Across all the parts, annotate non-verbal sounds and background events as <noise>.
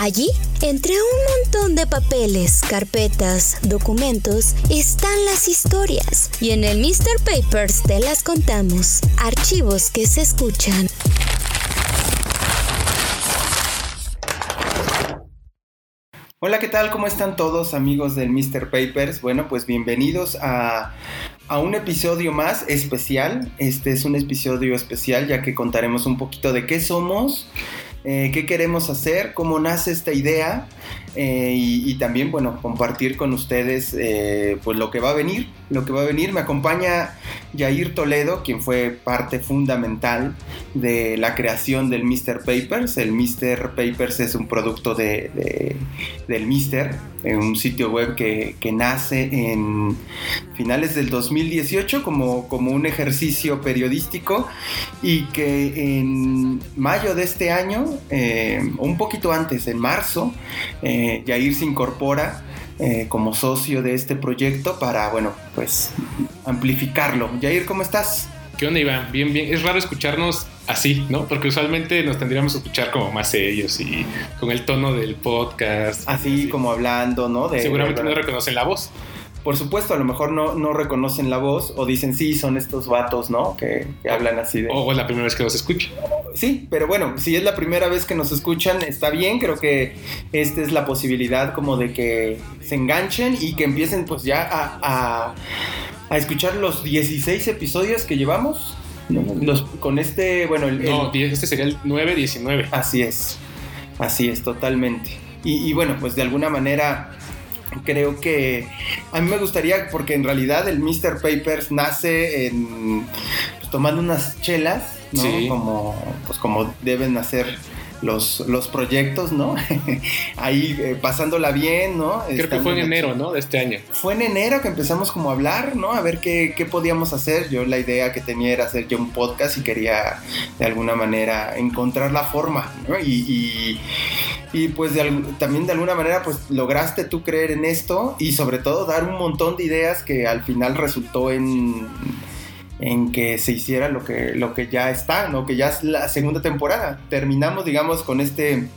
Allí, entre un montón de papeles, carpetas, documentos, están las historias. Y en el Mr. Papers te las contamos. Archivos que se escuchan. Hola, ¿qué tal? ¿Cómo están todos amigos del Mr. Papers? Bueno, pues bienvenidos a, a, un episodio más especial. Este es un episodio especial ya que contaremos un poquito de qué somos, eh, qué queremos hacer, cómo nace esta idea eh, y, también, bueno, compartir con ustedes eh, pues lo que va a venir, lo que va a venir. Me acompaña Jair Toledo, quien fue parte fundamental de la creación del Mr. Papers. El Mr. Papers es un producto de, del Mr., un sitio web que, nace en finales del 2018 como, como un ejercicio periodístico y que en mayo de este año, un poquito antes, en marzo, eh, Yair se incorpora eh, como socio de este proyecto para, bueno, pues amplificarlo. Yair, ¿cómo estás? ¿Qué onda, Iván? Bien, bien. Es raro escucharnos así, ¿no? Porque usualmente nos tendríamos que escuchar como más serios y con el tono del podcast. Así, como hablando, ¿no? Seguramente no reconocen la voz por supuesto, a lo mejor no, no reconocen la voz o dicen, sí, son estos vatos, ¿no? Que, hablan así de... O es la primera vez que nos escuchan. Sí, pero bueno, si es la primera vez que nos escuchan, está bien, creo que esta es la posibilidad como de que se enganchen y que empiecen pues ya a, a, escuchar los 16 episodios que llevamos. Los, con este, bueno, el, No, este sería el 9-19. Así es, así es, totalmente. Y, y bueno, pues de alguna manera creo que a mí me gustaría, porque en realidad el Mr. Papers nace en, pues, tomando unas chelas, ¿no? Como, pues, como deben hacer los, los proyectos, ¿no? <laughs> Ahí eh, pasándola bien, ¿no? Creo que fue en enero, ¿no? De este año. Fue en enero que empezamos como a hablar, ¿no? A ver qué, qué podíamos hacer. Yo la idea que tenía era hacer yo un podcast y quería de alguna manera encontrar la forma, ¿no? y, y pues también de alguna manera pues lograste tú creer en esto y sobre todo dar un montón de ideas que al final resultó en, en que se hiciera lo que, lo que ya está, ¿no? que ya es la segunda temporada. Terminamos digamos con este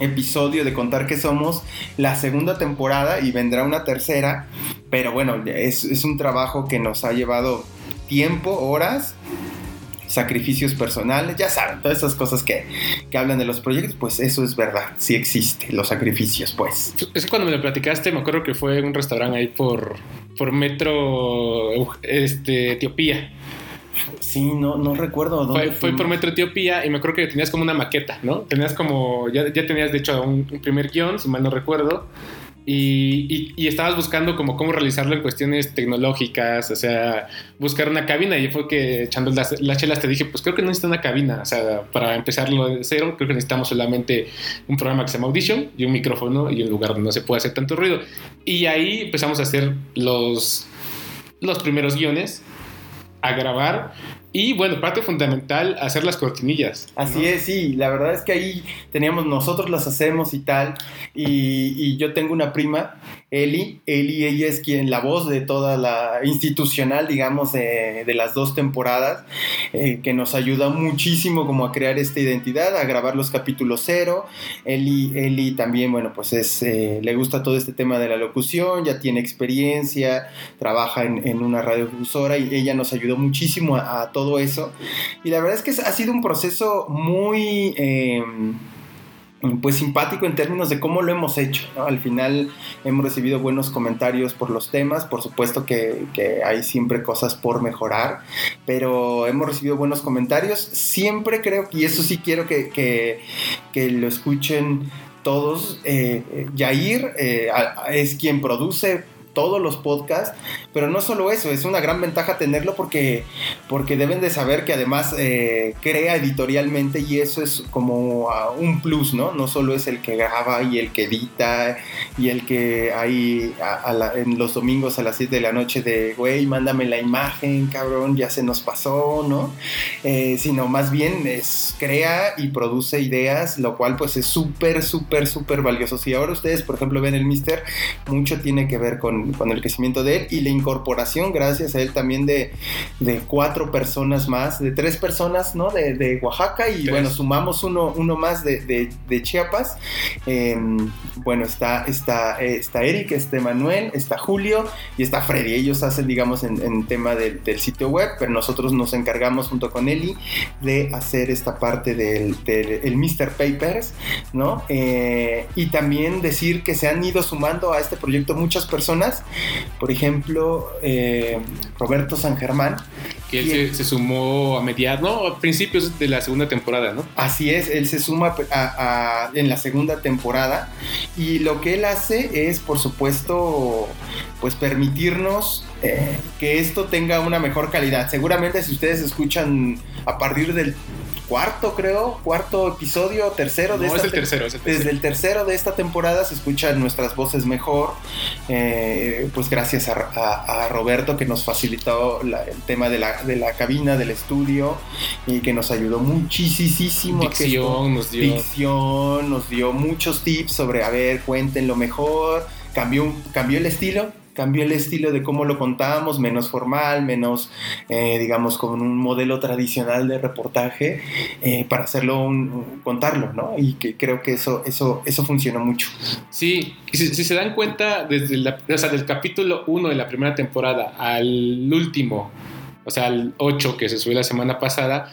episodio de contar que somos la segunda temporada y vendrá una tercera, pero bueno, es, es un trabajo que nos ha llevado tiempo, horas sacrificios personales, ya saben, todas esas cosas que, que, hablan de los proyectos, pues eso es verdad, sí existe, los sacrificios, pues. Es que cuando me lo platicaste, me acuerdo que fue en un restaurante ahí por, por Metro este, Etiopía. Sí, no, no recuerdo dónde. Fue, fue, por Metro Etiopía y me acuerdo que tenías como una maqueta, ¿no? Tenías como, ya, ya tenías de hecho un, un primer guion, si mal no recuerdo y, y, estabas buscando como cómo realizarlo en cuestiones tecnológicas, o sea, buscar una cabina. Y fue que echando las, las, chelas te dije, pues creo que no necesita una cabina. O sea, para empezarlo de cero, creo que necesitamos solamente un programa que se llama Audition y un micrófono y un lugar donde no se puede hacer tanto ruido. Y ahí empezamos a hacer los, los primeros guiones, a grabar y bueno, parte fundamental, hacer las cortinillas. Así es, sí, la verdad es que ahí teníamos, nosotros las hacemos y tal, y, yo tengo una prima, Eli, Eli, ella es quien, la voz de toda la institucional, digamos, de, las dos temporadas, eh, que nos ayuda muchísimo como a crear esta identidad, a grabar los capítulos cero. Eli, Eli también, bueno, pues es, eh, le gusta todo este tema de la locución, ya tiene experiencia, trabaja en, en una radiodifusora y ella nos ayudó muchísimo a, a todo eso. Y la verdad es que ha sido un proceso muy... Em, pues simpático en términos de cómo lo hemos hecho. Al final hemos recibido buenos comentarios por los temas, por supuesto que, hay siempre cosas por mejorar, pero hemos recibido buenos comentarios. Siempre creo, y eso sí quiero que, lo escuchen todos, eh, Yair eh, es quien produce todos los podcasts, pero no solo eso, es una gran ventaja tenerlo porque, porque deben de saber que además eh, crea editorialmente y eso es como un plus, ¿no? No solo es el que graba y el que edita y el que hay en los domingos a las 7 de la noche de, güey, mándame la imagen, cabrón, ya se nos pasó, ¿no? Eh, sino más bien es crea y produce ideas, lo cual pues es súper, súper, súper valioso. Si ahora ustedes, por ejemplo, ven el Mister, mucho tiene que ver con, con el crecimiento de él y la incorporación, gracias a él también de, de cuatro personas más, de tres personas, ¿no? De, de Oaxaca y bueno, sumamos uno, uno más de, de Chiapas. Em, bueno, está, está, está Eric, está Manuel, está Julio y está Freddy. Ellos hacen, digamos, en, tema del, sitio web, pero nosotros nos encargamos junto con Eli de hacer esta parte del, del Mr. Papers, ¿no? Eh, y también decir que se han ido sumando a este proyecto muchas personas. Por ejemplo, eh, Roberto San Germán. Que él se, sumó a mediados, ¿no? A principios de la segunda temporada, ¿no? Así es, él se suma en la segunda temporada y lo que él hace es, por supuesto, pues permitirnos eh, que esto tenga una mejor calidad. Seguramente si ustedes escuchan a partir del cuarto, creo, cuarto episodio, tercero de esta es el tercero, Desde el tercero de esta temporada se escuchan nuestras voces mejor, eh, pues gracias a, Roberto que nos facilitó el tema de la, de la cabina, del estudio y que nos ayudó muchísimo. Dicción, nos dio. Dicción, nos dio muchos tips sobre, a ver, cuenten lo mejor, cambió, cambió el estilo, cambió el estilo de cómo lo contábamos, menos formal, menos, eh, digamos, con un modelo tradicional de reportaje, eh, para hacerlo, un, contarlo, ¿no? Y que creo que eso, eso, eso funcionó mucho. Sí, si, si se dan cuenta, desde la, o sea, del capítulo 1 de la primera temporada al último, o sea, al 8 que se subió la semana pasada,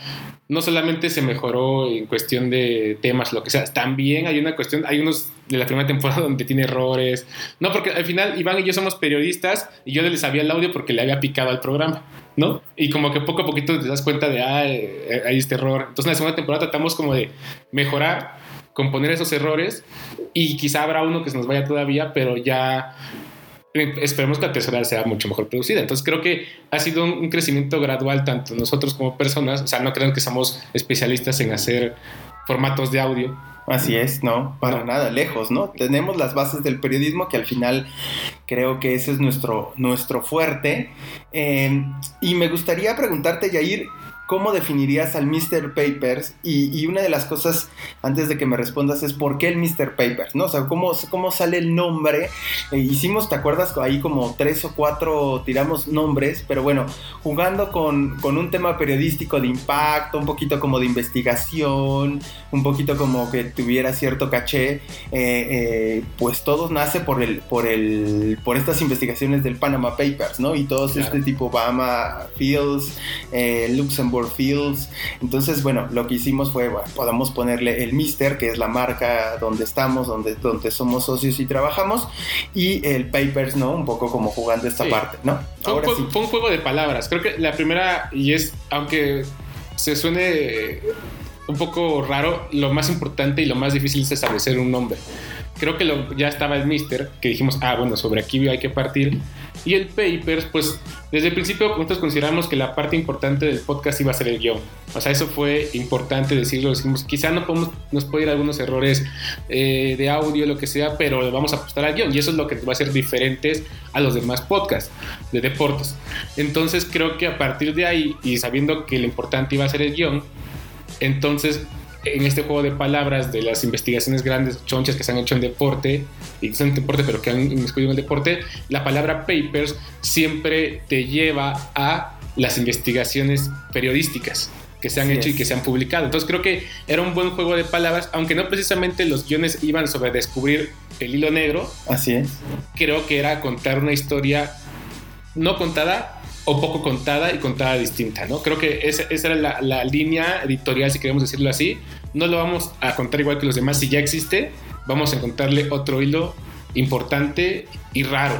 no solamente se mejoró en cuestión de temas, lo que sea, también hay una cuestión, hay unos de la primera temporada <laughs> donde tiene errores. No, porque al final Iván y yo somos periodistas y yo le sabía el audio porque le había picado al programa, ¿no? Y como que poco a poquito te das cuenta de, ah, eh, hay este error. Entonces en la segunda temporada tratamos como de mejorar, componer esos errores y quizá habrá uno que se nos vaya todavía, pero ya esperemos que la tercera sea mucho mejor producida. Entonces creo que ha sido un, crecimiento gradual tanto nosotros como personas, o sea, no crean que somos especialistas en hacer formatos de audio. Así es, no, para nada, lejos, ¿no? Tenemos las bases del periodismo que al final creo que ese es nuestro, nuestro fuerte. Eh, y me gustaría preguntarte, Yair, ¿cómo definirías al Mr. Papers? Y, una de las cosas, antes de que me respondas, es ¿por qué el Mr. Papers? ¿No? O sea, ¿cómo, cómo sale el nombre? Eh, hicimos, ¿te acuerdas? Ahí como tres o cuatro tiramos nombres, pero bueno, jugando con, un tema periodístico de impacto, un poquito como de investigación, un poquito como que tuviera cierto caché, eh, eh, pues todo nace por, el, por, el, por estas investigaciones del Panama Papers, ¿no? Y todos este tipo, Obama, Fields, Luxembourg, Fields. Entonces, bueno, lo que hicimos fue, bueno, podamos ponerle el Mister, que es la marca donde estamos, donde, donde somos socios y trabajamos, y el Papers, ¿no? Un poco como jugando esta parte, ¿no? Fue, Ahora un, fue un juego de palabras. Creo que la primera, y es, aunque se suene un poco raro, lo más importante y lo más difícil es establecer un nombre. Creo que lo, ya estaba el Mister, que dijimos, ah, bueno, sobre aquí hay que partir. Y el Papers, pues desde el principio nosotros consideramos que la parte importante del podcast iba a ser el guion. O sea, eso fue importante decirlo. Decimos, quizá no podemos, nos puede ir algunos errores eh, de audio, lo que sea, pero vamos a apostar al guion. Y eso es lo que va a ser diferentes a los demás podcasts de deportes. Entonces creo que a partir de ahí, y sabiendo que lo importante iba a ser el guion, entonces en este juego de palabras de las investigaciones grandes, chonchas que se han hecho en deporte, y son en deporte, pero que han inmiscuido en el deporte, la palabra papers siempre te lleva a las investigaciones periodísticas que se han hecho y que se han publicado. Entonces creo que era un buen juego de palabras, aunque no precisamente los guiones iban sobre descubrir el hilo negro. Así es. Creo que era contar una historia no contada, o poco contada y contada distinta, ¿no? Creo que esa, era la, línea editorial, si queremos decirlo así. No lo vamos a contar igual que los demás, si ya existe, vamos a encontrarle otro hilo importante y raro.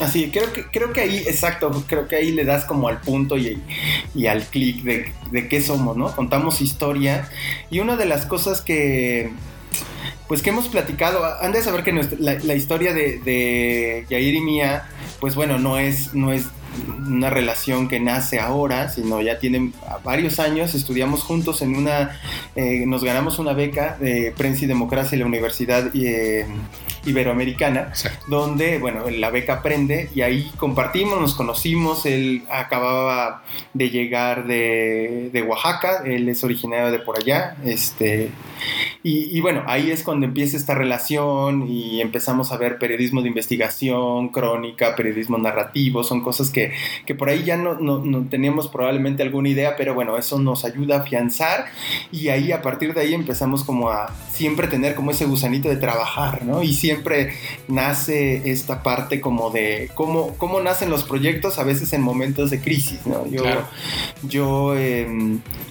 Así, creo que, creo que ahí, exacto, creo que ahí le das como al punto y, y al clic de, de qué somos, ¿no? Contamos historia. Y una de las cosas que, pues que hemos platicado, han de saber que la, historia de, de Yair y mía, pues bueno, no es, no es una relación que nace ahora, sino ya tienen varios años, estudiamos juntos en una, eh, nos ganamos una beca de Prensa y Democracia en la Universidad eh, Iberoamericana, donde, bueno, la beca aprende y ahí compartimos, nos conocimos, él acababa de llegar de, de Oaxaca, él es originario de por allá, este, y, y, bueno, ahí es cuando empieza esta relación y empezamos a ver periodismo de investigación, crónica, periodismo narrativo, son cosas que, que por ahí ya no, no, no, teníamos probablemente alguna idea, pero bueno, eso nos ayuda a afianzar y ahí a partir de ahí empezamos como a siempre tener como ese gusanito de trabajar, ¿no? Y siempre nace esta parte como de cómo, cómo nacen los proyectos a veces en momentos de crisis, ¿no? Yo, claro. yo eh,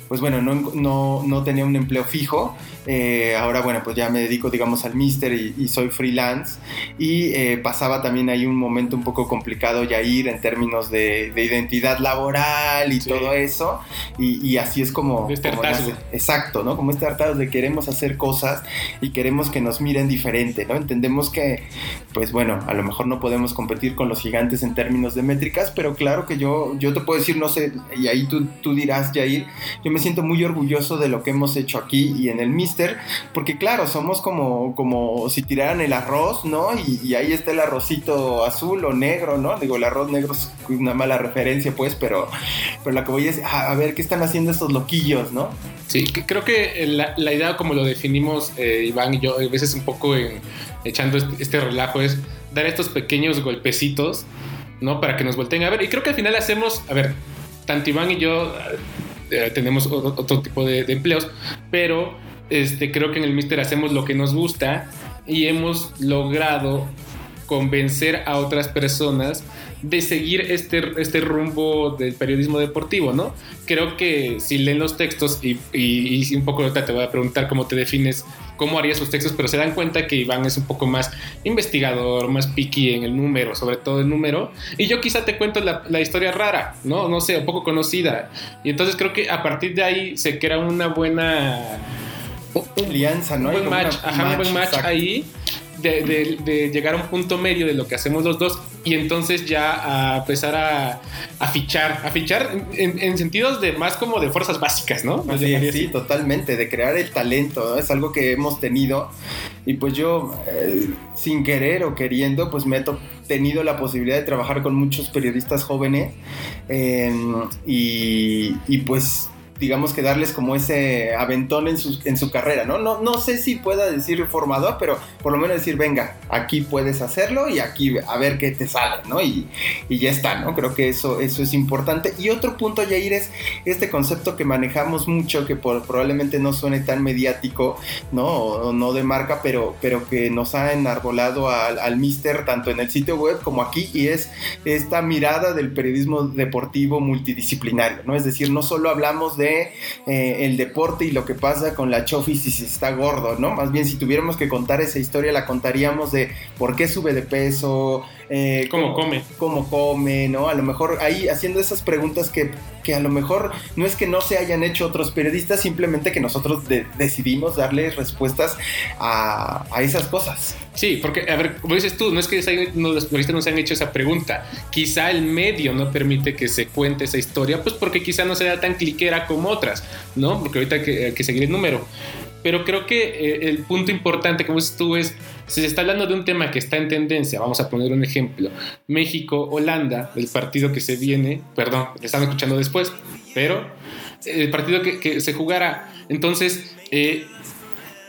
pues bueno, no, no, no tenía un empleo fijo, eh, ahora, bueno, pues ya me dedico, digamos, al mister y, y soy freelance. Y eh, pasaba también ahí un momento un poco complicado, ya ir en términos de, de identidad laboral y sí. todo eso. Y, y, así es como. Este como nace, exacto, ¿no? Como este hartazgo de queremos hacer cosas y queremos que nos miren diferente, ¿no? Entendemos que, pues bueno, a lo mejor no podemos competir con los gigantes en términos de métricas, pero claro que yo, yo te puedo decir, no sé, y ahí tú, tú dirás, Jair, yo me siento muy orgulloso de lo que hemos hecho aquí y en el Mister, porque claro, somos como, como si tiraran el arroz, ¿no? Y, ahí está el arrocito azul o negro, ¿no? Digo, el arroz negro es una mala referencia, pues, pero, pero la que voy es, a, a ver, ¿qué están haciendo estos loquillos, ¿no? Sí, creo que la, la idea, como lo definimos eh, Iván y yo, a veces un poco en, echando este, este relajo, es dar estos pequeños golpecitos, ¿no? Para que nos volteen a ver. Y creo que al final hacemos, a ver, tanto Iván y yo eh, tenemos otro tipo de, de empleos, pero este, creo que en el Mister hacemos lo que nos gusta y hemos logrado convencer a otras personas de seguir este, este rumbo del periodismo deportivo, ¿no? Creo que si leen los textos y, y, y un poco ahorita te voy a preguntar cómo te defines, cómo harías sus textos, pero se dan cuenta que Iván es un poco más investigador, más picky en el número, sobre todo el número, y yo quizá te cuento la, la historia rara, ¿no? No sé, un poco conocida. Y entonces creo que a partir de ahí se crea una buena... Alianza, ¿no? Un buen match, ajá, match, un buen match ahí de, de, de, llegar a un punto medio de lo que hacemos los dos y entonces ya a empezar a, a fichar, a fichar en, en, sentidos de más como de fuerzas básicas, ¿no? Sí, sí, totalmente, de crear el talento, ¿no? es algo que hemos tenido y pues yo eh, sin querer o queriendo pues me he tenido la posibilidad de trabajar con muchos periodistas jóvenes eh, y, y pues digamos que darles como ese aventón en su, en su carrera, ¿no? ¿no? No sé si pueda decir formador, pero por lo menos decir, venga, aquí puedes hacerlo y aquí a ver qué te sale, ¿no? Y, y ya está, ¿no? Creo que eso, eso es importante. Y otro punto, Yair, es este concepto que manejamos mucho, que por, probablemente no suene tan mediático, ¿no? O, no de marca, pero, pero que nos ha enarbolado al, al mister tanto en el sitio web como aquí, y es esta mirada del periodismo deportivo multidisciplinario, ¿no? Es decir, no solo hablamos de eh, el deporte y lo que pasa con la Chofis y está gordo, ¿no? Más bien si tuviéramos que contar esa historia la contaríamos de por qué sube de peso, eh, cómo, cómo, come, cómo come, ¿no? A lo mejor ahí haciendo esas preguntas que, que a lo mejor no es que no se hayan hecho otros periodistas, simplemente que nosotros de decidimos darles respuestas a, a, esas cosas. Sí, porque, a ver, como dices tú, no es que no, los periodistas no se han hecho esa pregunta. Quizá el medio no permite que se cuente esa historia, pues porque quizá no sea tan cliquera como otras, ¿no? Porque ahorita hay que, hay que seguir el número. Pero creo que eh, el punto importante, como dices tú, es si se está hablando de un tema que está en tendencia, vamos a poner un ejemplo, México-Holanda, el partido que se viene, perdón, le están escuchando después, pero el partido que, que se jugará, entonces eh,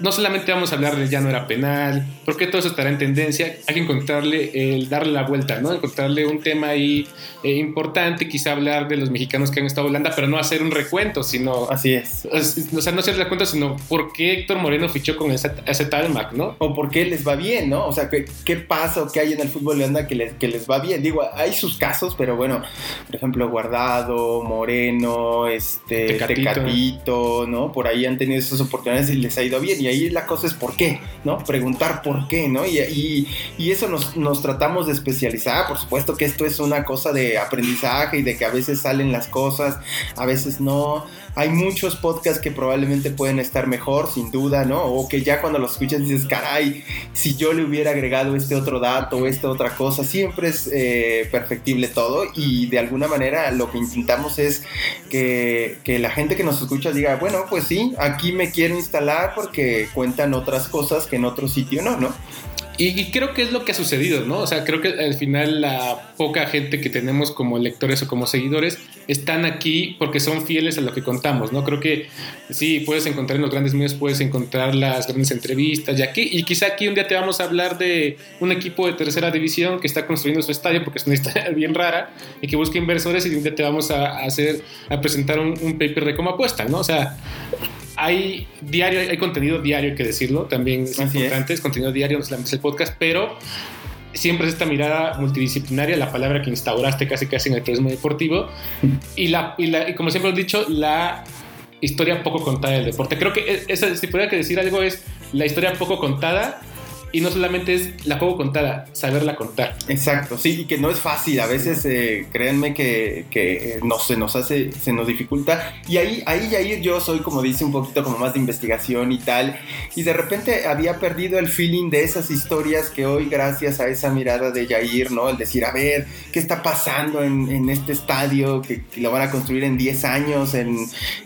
no solamente vamos a hablar de ya no era penal, porque todo eso estará en tendencia, hay que encontrarle, el darle la vuelta, ¿no? Encontrarle un tema ahí eh, importante, quizá hablar de los mexicanos que han estado en Holanda, pero no hacer un recuento, sino... Así es. O sea, no hacer recuento, sino por qué Héctor Moreno fichó con ese, ese Talmac, ¿no? O por qué les va bien, ¿no? O sea, ¿qué, qué pasa o qué hay en el fútbol de Holanda que les, que les va bien? Digo, hay sus casos, pero bueno, por ejemplo, Guardado, Moreno, este, Tecatito, Tecatito ¿no? Por ahí han tenido esas oportunidades y les ha ido bien. Y ahí la cosa es por qué, ¿no? Preguntar por qué, ¿no? Y, y, y eso nos, nos, tratamos de especializar, por supuesto que esto es una cosa de aprendizaje y de que a veces salen las cosas, a veces no, hay muchos podcasts que probablemente pueden estar mejor, sin duda, ¿no? O que ya cuando los escuchas dices, caray, si yo le hubiera agregado este otro dato esta otra cosa, siempre es eh, perfectible todo y de alguna manera lo que intentamos es que la gente que nos escucha diga, bueno, pues sí, aquí me quiero instalar porque cuentan otras cosas que en otro sitio no, ¿no? Y, creo que es lo que ha sucedido, ¿no? O sea, creo que al final la poca gente que tenemos como lectores o como seguidores están aquí porque son fieles a lo que contamos, ¿no? Creo que sí, puedes encontrar en los grandes medios, puedes encontrar las grandes entrevistas y aquí, y quizá aquí un día te vamos a hablar de un equipo de tercera división que está construyendo su estadio porque es una historia <laughs> bien rara y que busca inversores y un día te vamos a, hacer, a presentar un, un paper de cómo apuestan, ¿no? O sea, hay diario, hay contenido diario, hay que decirlo, también es importante, es. contenido diario, no solamente el podcast, pero siempre es esta mirada multidisciplinaria, la palabra que instauraste casi casi en el turismo deportivo, y, la, y, la, y como siempre he dicho, la historia poco contada del deporte. Creo que e, esa, si pudiera que decir algo es la historia poco contada y no solamente es la juego contada, saberla contar. Exacto, sí, y que no es fácil. A veces, eh, créanme que, que no, se nos hace, se nos dificulta. Y ahí, ahí, ahí yo soy, como dice, un poquito como más de investigación y tal. Y de repente había perdido el feeling de esas historias que hoy, gracias a esa mirada de Jair, ¿no? El decir, a ver, ¿qué está pasando en, en este estadio? Que, lo van a construir en 10 años en,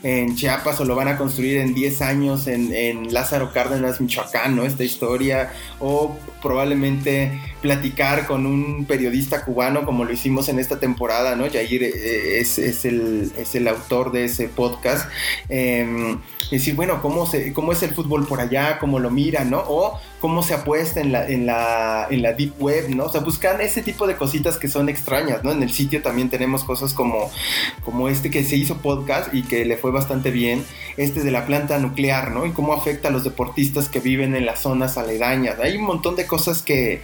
en, Chiapas o lo van a construir en 10 años en, en Lázaro Cárdenas, Michoacán, ¿no? Esta historia o probablemente platicar con un periodista cubano como lo hicimos en esta temporada, ¿no? Jair eh, es, el, es el, autor de ese podcast. Eh, decir, bueno, ¿cómo, se, ¿cómo es el fútbol por allá? ¿Cómo lo miran, no? O cómo se apuesta en la, en la, en la deep web, ¿no? O sea, buscan ese tipo de cositas que son extrañas, ¿no? En el sitio también tenemos cosas como, como este que se hizo podcast y que le fue bastante bien, este de la planta nuclear, ¿no? Y cómo afecta a los deportistas que viven en las zonas aledañas. Hay un montón de cosas que,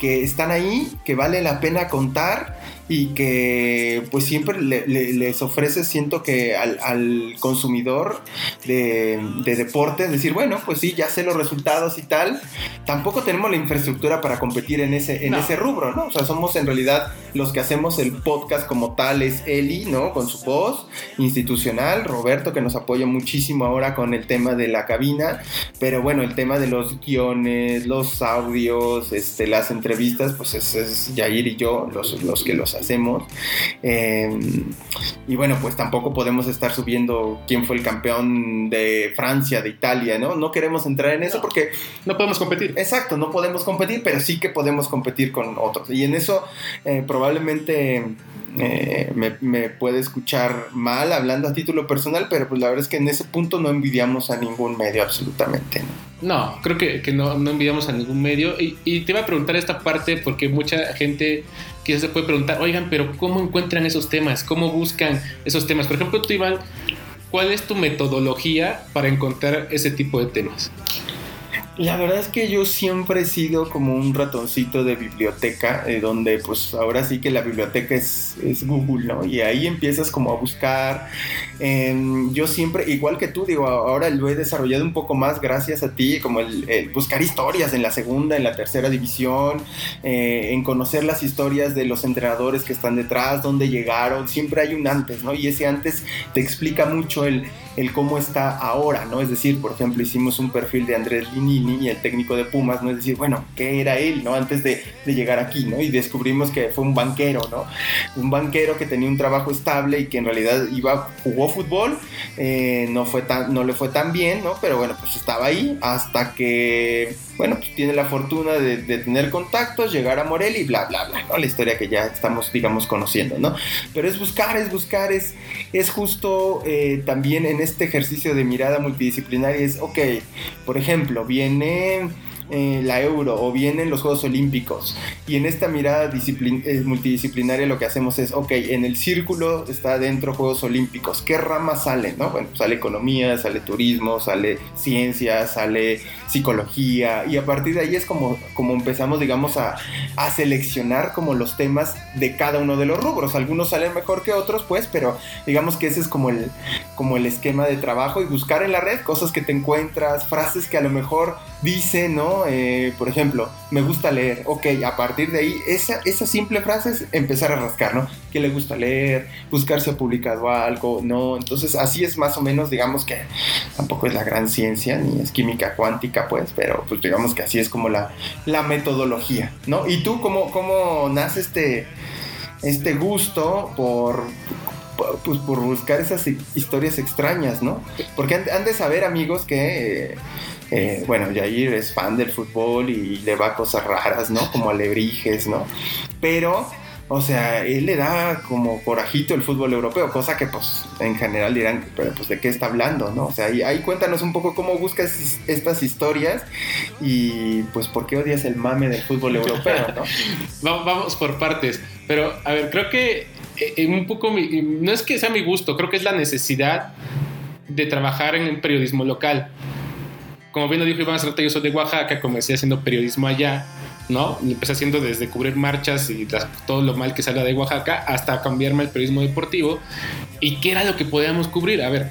que están ahí, que vale la pena contar y que pues siempre les ofrece, siento que al, consumidor de, de, deporte, decir, bueno, pues sí, ya sé los resultados y tal, tampoco tenemos la infraestructura para competir en ese, en ese rubro, ¿no? O sea, somos en realidad los que hacemos el podcast como tal, es Eli, ¿no? Con su voz institucional, Roberto que nos apoya muchísimo ahora con el tema de la cabina, pero bueno, el tema de los guiones, los audios, este, las entrevistas, pues es, es Yair y yo los, los que los hacemos. Em, y bueno, pues tampoco podemos estar subiendo quién fue el campeón de Francia, de Italia, ¿no? No queremos entrar en eso porque... No podemos competir. Exacto, no podemos competir, pero sí que podemos competir con otros. Y en eso eh, probablemente... Eh, me, puede escuchar mal hablando a título personal, pero pues la verdad es que en ese punto no envidiamos a ningún medio absolutamente. No, creo que, no, envidiamos a ningún medio. Y, y, te iba a preguntar esta parte porque mucha gente quizás se puede preguntar, oigan, pero ¿cómo encuentran esos temas? ¿Cómo buscan esos temas? Por ejemplo, tú, Iván, ¿cuál es tu metodología para encontrar ese tipo de temas? La verdad es que yo siempre he sido como un ratoncito de biblioteca, eh, donde pues ahora sí que la biblioteca es, es, Google, ¿no? Y ahí empiezas como a buscar. Em, yo siempre, igual que tú, digo, ahora lo he desarrollado un poco más gracias a ti, como el, buscar historias en la segunda, en la tercera división, eh, en conocer las historias de los entrenadores que están detrás, dónde llegaron, siempre hay un antes, ¿no? Y ese antes te explica mucho el el cómo está ahora, ¿no? Es decir, por ejemplo, hicimos un perfil de Andrés Linini el técnico de Pumas, ¿no? Es decir, bueno, ¿qué era él, ¿no? Antes de, llegar aquí, ¿no? Y descubrimos que fue un banquero, ¿no? Un banquero que tenía un trabajo estable y que en realidad iba, jugó fútbol, eh, no, fue tan, no le fue tan bien, ¿no? Pero bueno, pues estaba ahí hasta que bueno, pues tiene la fortuna de, tener contactos, llegar a Morel y bla, bla, bla, ¿no? La historia que ya estamos, digamos, conociendo, ¿no? Pero es buscar, es buscar, es, es justo eh, también en este ejercicio de mirada multidisciplinaria, es, ok, por ejemplo, viene eh, la Euro o vienen los Juegos Olímpicos. Y en esta mirada eh, multidisciplinaria lo que hacemos es, ok, en el círculo está dentro Juegos Olímpicos. ¿Qué ramas salen? No? Bueno, sale economía, sale turismo, sale ciencia, sale psicología. Y a partir de ahí es como, como empezamos, digamos, a, a seleccionar como los temas de cada uno de los rubros. Algunos salen mejor que otros, pues, pero digamos que ese es como el, como el esquema de trabajo y buscar en la red cosas que te encuentras, frases que a lo mejor dicen, ¿no? Eh, por ejemplo, me gusta leer. Ok, a partir de ahí, esa, esa simple frase es empezar a rascar, ¿no? Que le gusta leer, buscar si ha publicado algo, ¿no? Entonces, así es más o menos, digamos que tampoco es la gran ciencia, ni es química cuántica, pues, pero pues digamos que así es como la, metodología, ¿no? ¿Y tú cómo, cómo nace este, este gusto por pues por buscar esas historias extrañas, ¿no? Porque han, de saber, amigos, que, eh, bueno, Jair es fan del fútbol y le va a cosas raras, ¿no? Como alebrijes, ¿no? Pero, o sea, él le da como corajito el fútbol europeo, cosa que, pues, en general dirán, pero, pues, ¿de qué está hablando, no? O sea, ahí, ahí cuéntanos un poco cómo buscas estas historias y, pues, ¿por qué odias el mame del fútbol europeo, no? <laughs> Vamos por partes, pero, a ver, creo que eh, un poco, no es que sea mi gusto, creo que es la necesidad de trabajar en el periodismo local. Como bien lo dijo Iván Serrata, yo soy de Oaxaca, comencé haciendo periodismo allá, ¿no? empecé haciendo desde cubrir marchas y todo lo mal que salga de Oaxaca hasta cambiarme al periodismo deportivo. ¿Y qué era lo que podíamos cubrir? A ver,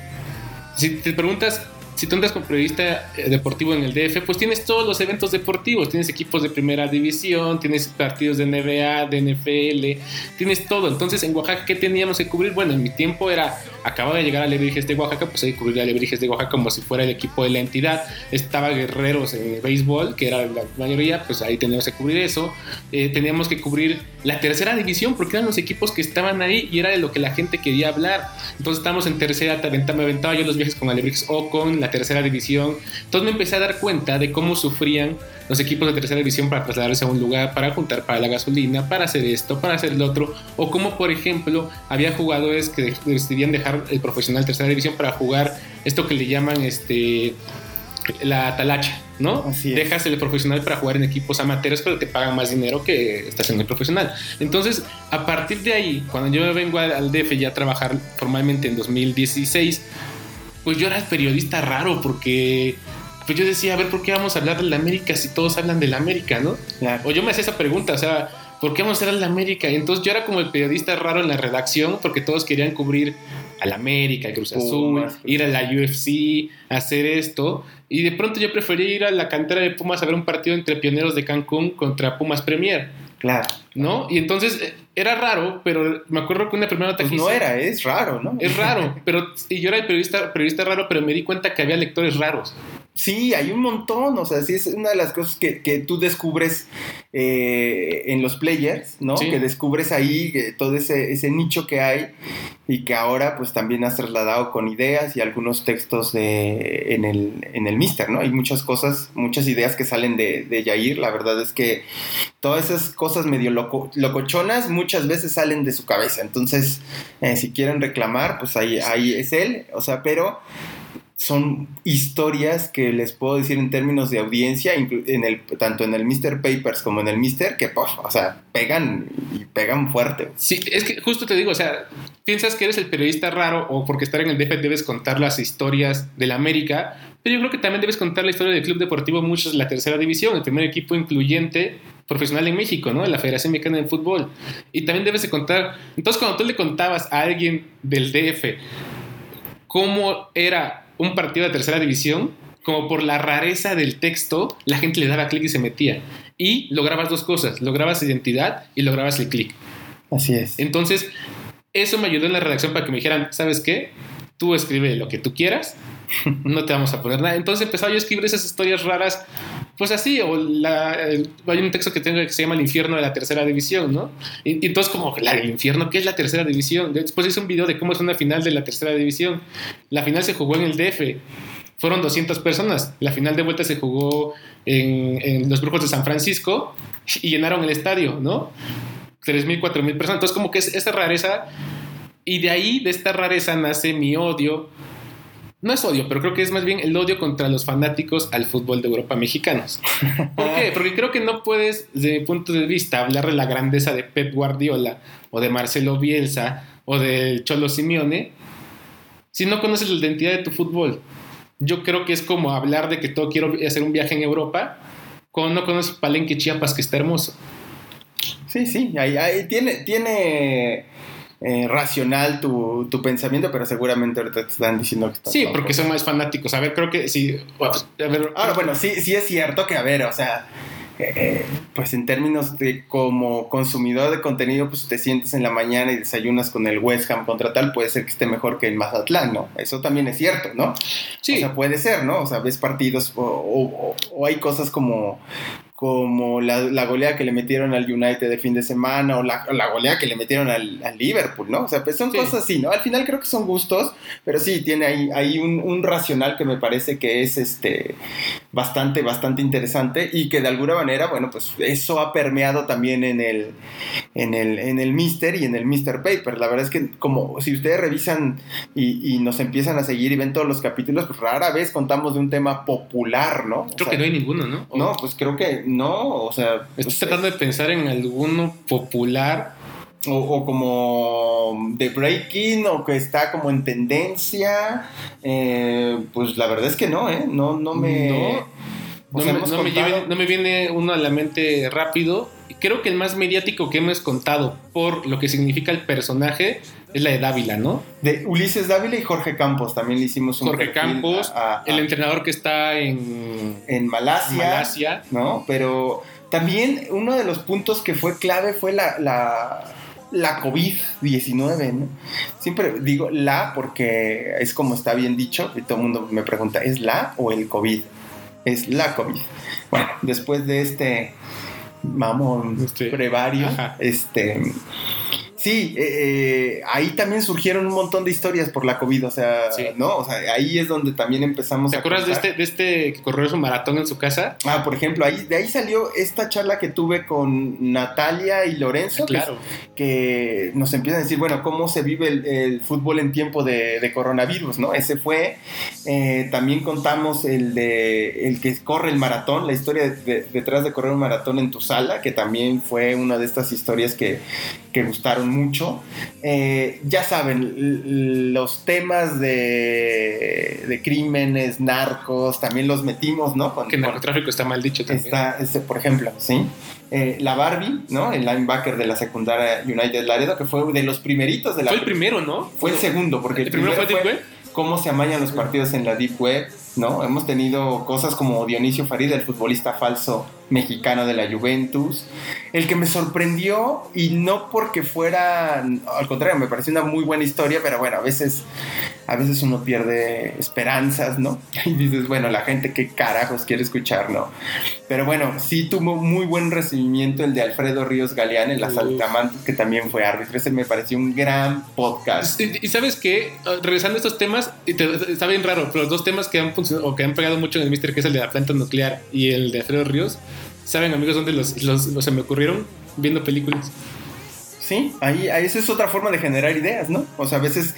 si te preguntas si tú entras como periodista eh, deportivo en el DF, pues tienes todos los eventos deportivos, tienes equipos de primera división, tienes partidos de NBA, de NFL, tienes todo. Entonces, en Oaxaca, ¿qué teníamos que cubrir? Bueno, en mi tiempo era, acababa de llegar a Lebrijes de Oaxaca, pues hay que cubrir a Lebrijes de Oaxaca como si fuera el equipo de la entidad. Estaba Guerreros en béisbol, que era la mayoría, pues ahí teníamos que cubrir eso. Eh, teníamos que cubrir la tercera división, porque eran los equipos que estaban ahí y era de lo que la gente quería hablar. Entonces, estamos en tercera, me aventaba yo los viajes con Alebrijes o con la tercera división. Entonces me empecé a dar cuenta de cómo sufrían los equipos de tercera división para trasladarse a un lugar, para juntar para la gasolina, para hacer esto, para hacer lo otro, o como por ejemplo había jugadores que decidían dejar el profesional tercera división para jugar esto que le llaman este la talacha, ¿no? Dejas el profesional para jugar en equipos amateurs, pero te pagan más dinero que estás en el profesional. Entonces, a partir de ahí, cuando yo vengo al DF ya a trabajar formalmente en 2016, pues yo era el periodista raro porque pues yo decía, a ver, ¿por qué vamos a hablar de la América si todos hablan de la América, no? O yo me hacía esa pregunta, o sea, ¿por qué vamos a hablar de la América? Y entonces yo era como el periodista raro en la redacción porque todos querían cubrir a la América, Cruz Azul, ir a la UFC, hacer esto. Y de pronto yo prefería ir a la cantera de Pumas a ver un partido entre Pioneros de Cancún contra Pumas Premier. Claro. ¿No? Y entonces eh, era raro, pero me acuerdo que una primera nota pues no era, es raro, ¿no? Es raro, pero y yo era el periodista, periodista raro, pero me di cuenta que había lectores raros. Sí, hay un montón, o sea, sí es una de las cosas que, que tú descubres eh, en los players, ¿no? Que descubres ahí eh, todo ese, ese, nicho que hay y que ahora pues también has trasladado con ideas y algunos textos de, en, el, en el Mister, ¿no? Hay muchas cosas, muchas ideas que salen de, de Yair, la verdad es que todas esas cosas medio loco, locochonas muchas veces salen de su cabeza, entonces eh, si quieren reclamar, pues ahí, ahí es él, o sea, pero son historias que les puedo decir en términos de audiencia, en el, tanto en el Mr. Papers como en el Mr. que, pues, o sea, pegan y pegan fuerte. Sí, es que justo te digo, o sea, piensas que eres el periodista raro o porque estar en el DF debes contar las historias de la América, pero yo creo que también debes contar la historia del Club Deportivo Muchos la tercera división, el primer equipo incluyente profesional en México, ¿no? De la Federación Mexicana de Fútbol. Y también debes de contar, entonces cuando tú le contabas a alguien del DF cómo era un partido de tercera división, como por la rareza del texto, la gente le daba clic y se metía. Y lograbas dos cosas, lograbas identidad y lograbas el clic. Así es. Entonces, eso me ayudó en la redacción para que me dijeran, ¿sabes qué? Tú escribe lo que tú quieras, <laughs> no te vamos a poner nada. Entonces empezaba yo a escribir esas historias raras, pues así, o la, hay un texto que tengo que se llama El infierno de la tercera división, ¿no? Y, entonces como, el infierno, ¿qué es la tercera división? Después hice un video de cómo es una final de la tercera división. La final se jugó en el DF, fueron 200 personas. La final de vuelta se jugó en, los Brujos de San Francisco y llenaron el estadio, ¿no? 3.000, 4.000 personas. Entonces como que es esa rareza, y de ahí, de esta rareza, nace mi odio no es odio, pero creo que es más bien el odio contra los fanáticos al fútbol de Europa mexicanos. <laughs> ¿Por qué? Porque creo que no puedes, desde mi punto de vista, hablar de la grandeza de Pep Guardiola o de Marcelo Bielsa o del Cholo Simeone si no conoces la identidad de tu fútbol. Yo creo que es como hablar de que todo quiero hacer un viaje en Europa cuando no conoces Palenque Chiapas, que está hermoso. Sí, sí, ahí, ahí tiene, tiene eh, racional tu, tu, pensamiento, pero seguramente ahorita te están diciendo que estás Sí, porque son más fanáticos. A ver, creo que sí. Ahora, bueno, sí, sí es cierto que, a ver, o sea eh, pues en términos de como consumidor de contenido, pues te sientes en la mañana y desayunas con el West Ham contra tal, puede ser que esté mejor que el Mazatlán, ¿no? Eso también es cierto, ¿no? Sí. O sea, puede ser, ¿no? O sea, ves partidos o hay cosas como como la, la, goleada que le metieron al United de fin de semana o la, la goleada que le metieron al, al, Liverpool, ¿no? O sea, pues son cosas así, ¿no? Al final creo que son gustos, pero sí, tiene ahí, ahí un, un, racional que me parece que es este, bastante, bastante interesante y que de alguna manera, bueno, pues eso ha permeado también en el, en el, en el Mister y en el Mister Paper. La verdad es que como si ustedes revisan y, y nos empiezan a seguir y ven todos los capítulos, pues rara vez contamos de un tema popular, ¿no? creo que no hay ninguno, ¿no? No, pues creo que no, o sea... Estoy pues, tratando de pensar en alguno popular. O, como de breaking o que está como en tendencia. Eh, pues la verdad es que no, ¿eh? No, no me... No. No me, viene uno a la mente rápido. Creo que el más mediático que hemos contado por lo que significa el personaje es la de Dávila, ¿no? De Ulises Dávila y Jorge Campos, también le hicimos un Jorge Campos, el entrenador que está en, en Malasia, Malasia, ¿no? Pero también uno de los puntos que fue clave fue la, la, la COVID-19, ¿no? Siempre digo la porque es como está bien dicho y todo el mundo me pregunta, ¿es la o el COVID? Es la COVID. Bueno, después de este mamón este, brevario, este Sí, eh, eh, ahí también surgieron un montón de historias por la COVID, o sea, ¿no? O sea, ahí es donde también empezamos ¿Te acuerdas de este, de este que corrió su maratón en su casa? Ah, por ejemplo, ahí, de ahí salió esta charla que tuve con Natalia y Lorenzo, claro. que, nos empiezan a decir, bueno, cómo se vive el, fútbol en tiempo de, coronavirus, ¿no? Ese fue, eh, también contamos el de el que corre el maratón, la historia detrás de correr un maratón en tu sala, que también fue una de estas historias que, que gustaron mucho. Eh, ya saben, los temas de, de, crímenes, narcos, también los metimos, ¿no? que el narcotráfico está mal dicho también. Está, este, por ejemplo, ¿sí? Eh, la Barbie, ¿no? El linebacker de la secundaria United Laredo, que fue de los primeritos de la... Fue el primero, ¿no? Fue el segundo, porque el, primero, fue, fue cómo se amañan los partidos en la Deep Web, ¿no? Hemos tenido cosas como Dionisio Farid, el futbolista falso mexicano de la Juventus, el que me sorprendió y no porque fuera, al contrario, me pareció una muy buena historia, pero bueno, a veces, a veces uno pierde esperanzas, ¿no? <laughs> Y dices, bueno, la gente qué carajos quiere escuchar, ¿no? Pero bueno, sí tuvo muy buen recibimiento el de Alfredo Ríos Galeán en Las Altamantes, que también fue árbitro. Ese me pareció un gran podcast. Y, sabes qué, ah, regresando a estos temas, está bien raro, pero los dos temas que han funcionado o que han pegado mucho en el Mister, que es el de la planta nuclear y el de Alfredo Ríos, ¿Saben, amigos, dónde los, los, se me ocurrieron? Viendo películas. Sí, ahí, ahí esa es otra forma de generar ideas, ¿no? O sea, a veces...